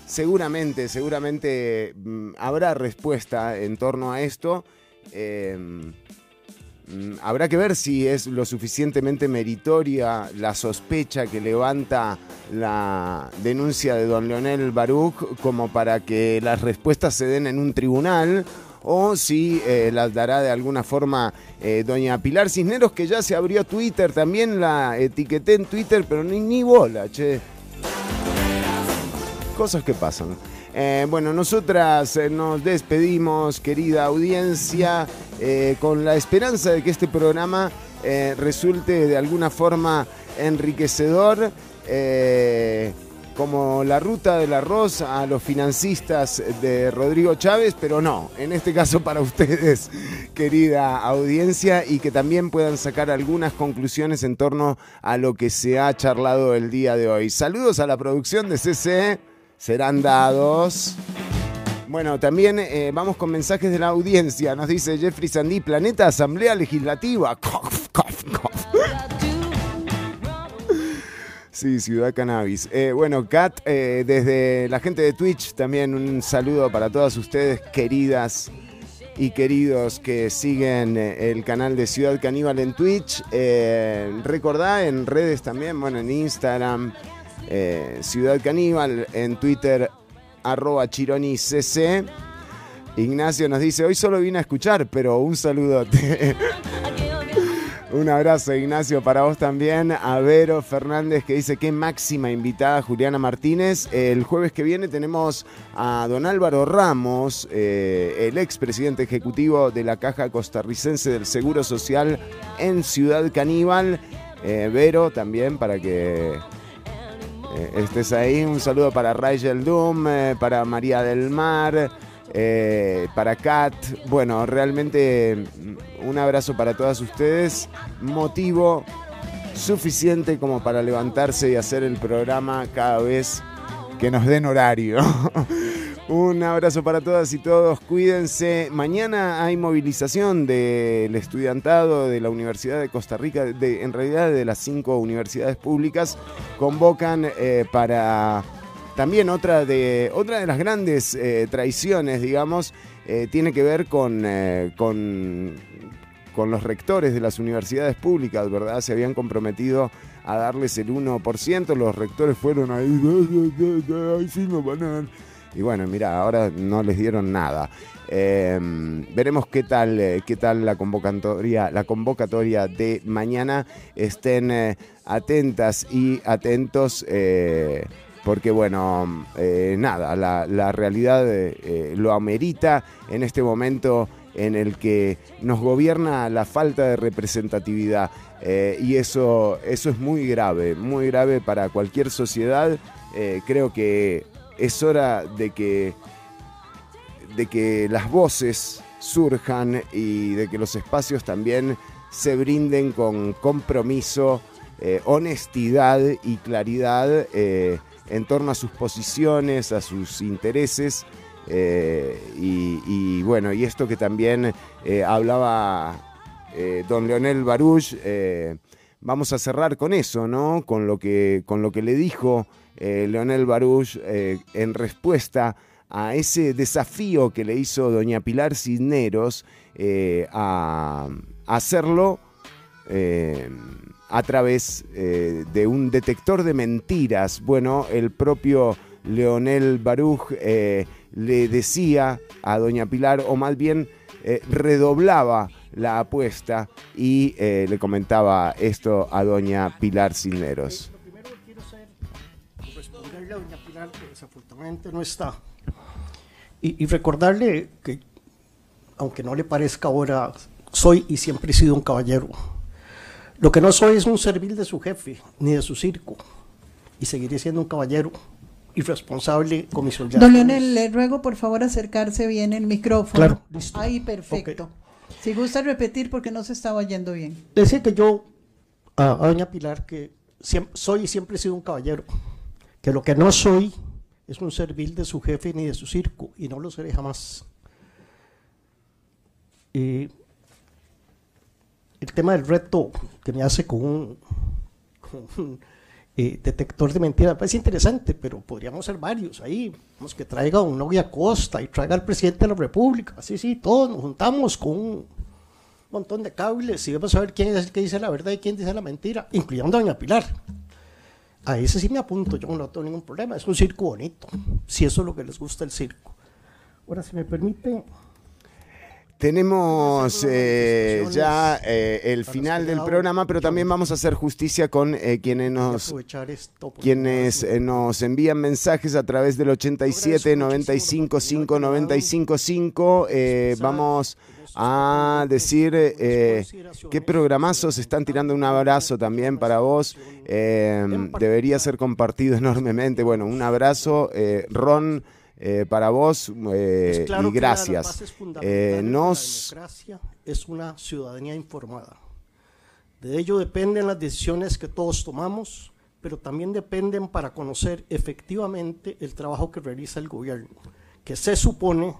seguramente, seguramente mm, habrá respuesta en torno a esto. Habrá que ver si es lo suficientemente meritoria la sospecha que levanta la denuncia de don Leonel Baruch como para que las respuestas se den en un tribunal o si eh, las dará de alguna forma eh, doña Pilar Cisneros, que ya se abrió Twitter, también la etiqueté en Twitter, pero ni, ni bola, che. Cosas que pasan. Eh, bueno, nosotras eh, nos despedimos, querida audiencia, eh, con la esperanza de que este programa resulte de alguna forma enriquecedor, como la ruta del arroz a los financistas de Rodrigo Chávez, pero no, en este caso para ustedes, querida audiencia, y que también puedan sacar algunas conclusiones en torno a lo que se ha charlado el día de hoy. Saludos a la producción de CCE, serán dados. Bueno, también eh, vamos con mensajes de la audiencia. Nos dice Jeffrey Sandí, Planeta Asamblea Legislativa. Cof, cof, cof. Sí, Ciudad Cannabis. Eh, bueno, Kat, eh, desde la gente de Twitch, también un saludo para todas ustedes, queridas y queridos que siguen el canal de Ciudad Caníbal en Twitch. Recordá en redes también, bueno, en Instagram, eh, Ciudad Caníbal, en Twitter, arroba chironicc. Ignacio nos dice, hoy solo vine a escuchar, pero un saludote. Un abrazo, Ignacio, para vos también. A Vero Fernández que dice qué máxima invitada Juliana Martínez. El jueves que viene tenemos a don Álvaro Ramos, eh, el expresidente ejecutivo de la Caja Costarricense del Seguro Social en Ciudad Caníbal. Eh, Vero también para que estés ahí. Un saludo para Rachel Doom, eh, para María del Mar, eh, para Kat. Bueno, realmente mm, un abrazo para todas ustedes. Motivo suficiente como para levantarse y hacer el programa cada vez que nos den horario. Un abrazo para todas y todos, cuídense. Mañana hay movilización del estudiantado de la Universidad de Costa Rica, en realidad de las cinco universidades públicas, convocan eh, para también otra de, otra de las grandes eh, traiciones, digamos, eh, tiene que ver con, con, los rectores de las universidades públicas, ¿verdad? Se habían comprometido a darles el 1%, los rectores fueron ahí, ahí sí nos van a. Y bueno, mira, ahora no les dieron nada. Eh, veremos qué tal, eh, qué tal la convocatoria, la convocatoria de mañana. Estén eh, atentas y atentos. eh, porque bueno, nada, la, la realidad lo amerita en este momento en el que nos gobierna la falta de representatividad. y eso, eso es muy grave, muy grave para cualquier sociedad. Creo que es hora de que, de que las voces surjan y de que los espacios también se brinden con compromiso, eh, honestidad y claridad eh, en torno a sus posiciones, a sus intereses. eh, y, y bueno, y esto que también hablaba don Leonel Baruch, vamos a cerrar con eso, ¿no? Con lo que, con lo que le dijo eh, Leonel Baruch eh, en respuesta a ese desafío que le hizo doña Pilar Cisneros eh, a hacerlo eh, a través de un detector de mentiras. Bueno, el propio Leonel Baruch le decía a doña Pilar, o más bien redoblaba la apuesta y le comentaba esto a doña Pilar Cisneros. Responderle a doña Pilar, que desafortunadamente no está. Y, y recordarle que, aunque no le parezca ahora, soy y siempre he sido un caballero. Lo que no soy es un servil de su jefe, ni de su circo. Y seguiré siendo un caballero y responsable con mis soldados. Don Leonel, le ruego por favor acercarse bien el micrófono. Claro, listo. Ahí, perfecto. Si gusta repetir porque no se estaba oyendo bien. Decía que yo, a, a doña Pilar, que siem- soy y siempre he sido un caballero. Que lo que no soy es un servil de su jefe ni de su circo. Y no lo seré jamás. Y el tema del reto que me hace con un, eh, detector de mentiras me parece interesante, pero podríamos ser varios ahí. Vamos, que traiga un novia Costa y traiga al presidente de la República. Así, sí, todos nos juntamos con un montón de cables y vamos a ver quién es el que dice la verdad y quién dice la mentira, incluyendo a doña Pilar. A ese sí me apunto, yo no tengo ningún problema. Es un circo bonito, si eso es lo que les gusta el circo. Ahora, si me permite, Tenemos eh, ya eh, el final del programa, pero también vamos a hacer justicia con eh, quienes nos quienes eh, nos envían mensajes a través del 87 95 5 95 5. Eh, vamos a decir eh, qué programazos están tirando un abrazo también para vos. Eh, debería ser compartido enormemente. Bueno, un abrazo, eh, Ron. eh, para vos eh, claro y que gracias. bases Eh, de la nos democracia es una ciudadanía informada. De ello dependen las decisiones que todos tomamos, pero también dependen para conocer efectivamente el trabajo que realiza el gobierno, que se supone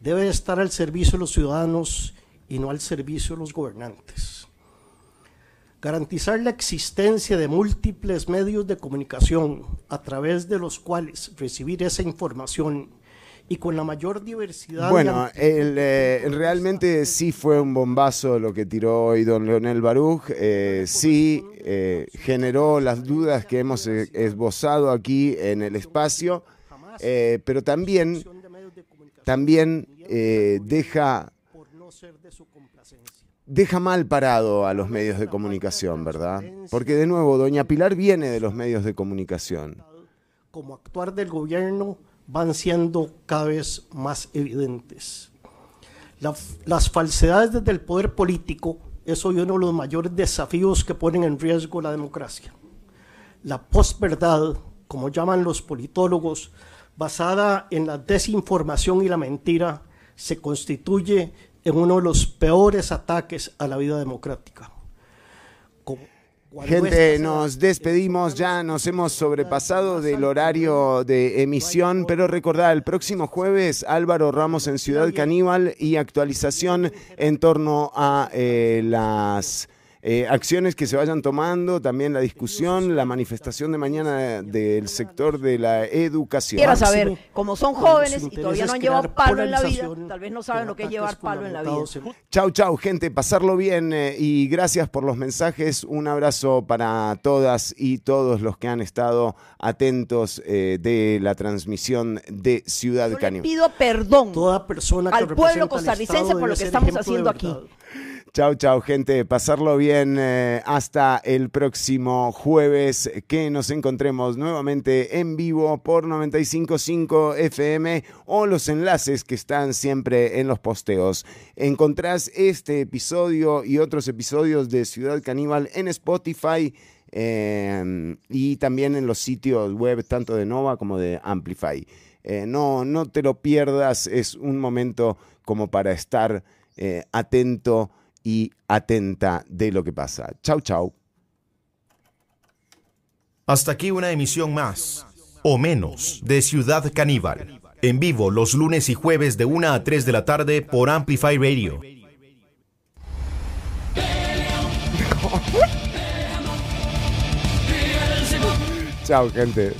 debe estar al servicio de los ciudadanos y no al servicio de los gobernantes. Garantizar la existencia de múltiples medios de comunicación a través de los cuales recibir esa información y con la mayor diversidad. Bueno, el, eh, realmente sí fue un bombazo lo que tiró hoy don Leonel Baruch. eh, sí eh, generó las dudas que hemos esbozado aquí en el espacio, pero también, también eh, deja deja mal parado a los medios de comunicación, ¿verdad? Porque de nuevo, doña Pilar viene de los medios de comunicación. como actuar del gobierno van siendo cada vez más evidentes. La- las falsedades desde el poder político es hoy uno de los mayores desafíos que ponen en riesgo la democracia. La posverdad, como llaman los politólogos, basada en la desinformación y la mentira, se constituye en uno de los peores ataques a la vida democrática. Como- Gente, nos despedimos, ya nos hemos sobrepasado del horario de emisión, pero recordad, el próximo jueves Álvaro Ramos en Ciudad Caníbal y actualización en torno a eh, las eh, acciones que se vayan tomando, también la discusión, la manifestación de mañana del sector de la educación. Quiero saber, como son jóvenes y todavía no han llevado palo en la vida, tal vez no saben lo que es llevar palo en la vida. Chau, chau, gente, pasarlo bien eh, y gracias por los mensajes. Un abrazo para todas y todos los que han estado atentos eh, de la transmisión de Ciudad Caníbal. Pido perdón Toda persona que al pueblo costarricense por lo que estamos haciendo aquí. Chau, chau, gente. Pasarlo bien eh, hasta el próximo jueves que nos encontremos nuevamente en vivo por 955 FM o los enlaces que están siempre en los posteos. Encontrás este episodio y otros episodios de Ciudad Caníbal en Spotify. eh, y también en los sitios web tanto de Nova como de Amplify. Eh, no, no te lo pierdas, es un momento como para estar atento y atenta de lo que pasa. Chau, chau. Hasta aquí una emisión más, o menos, de Ciudad Caníbal. En vivo los lunes y jueves de 1 a 3 de la tarde por Amplify Radio. Chau, gente.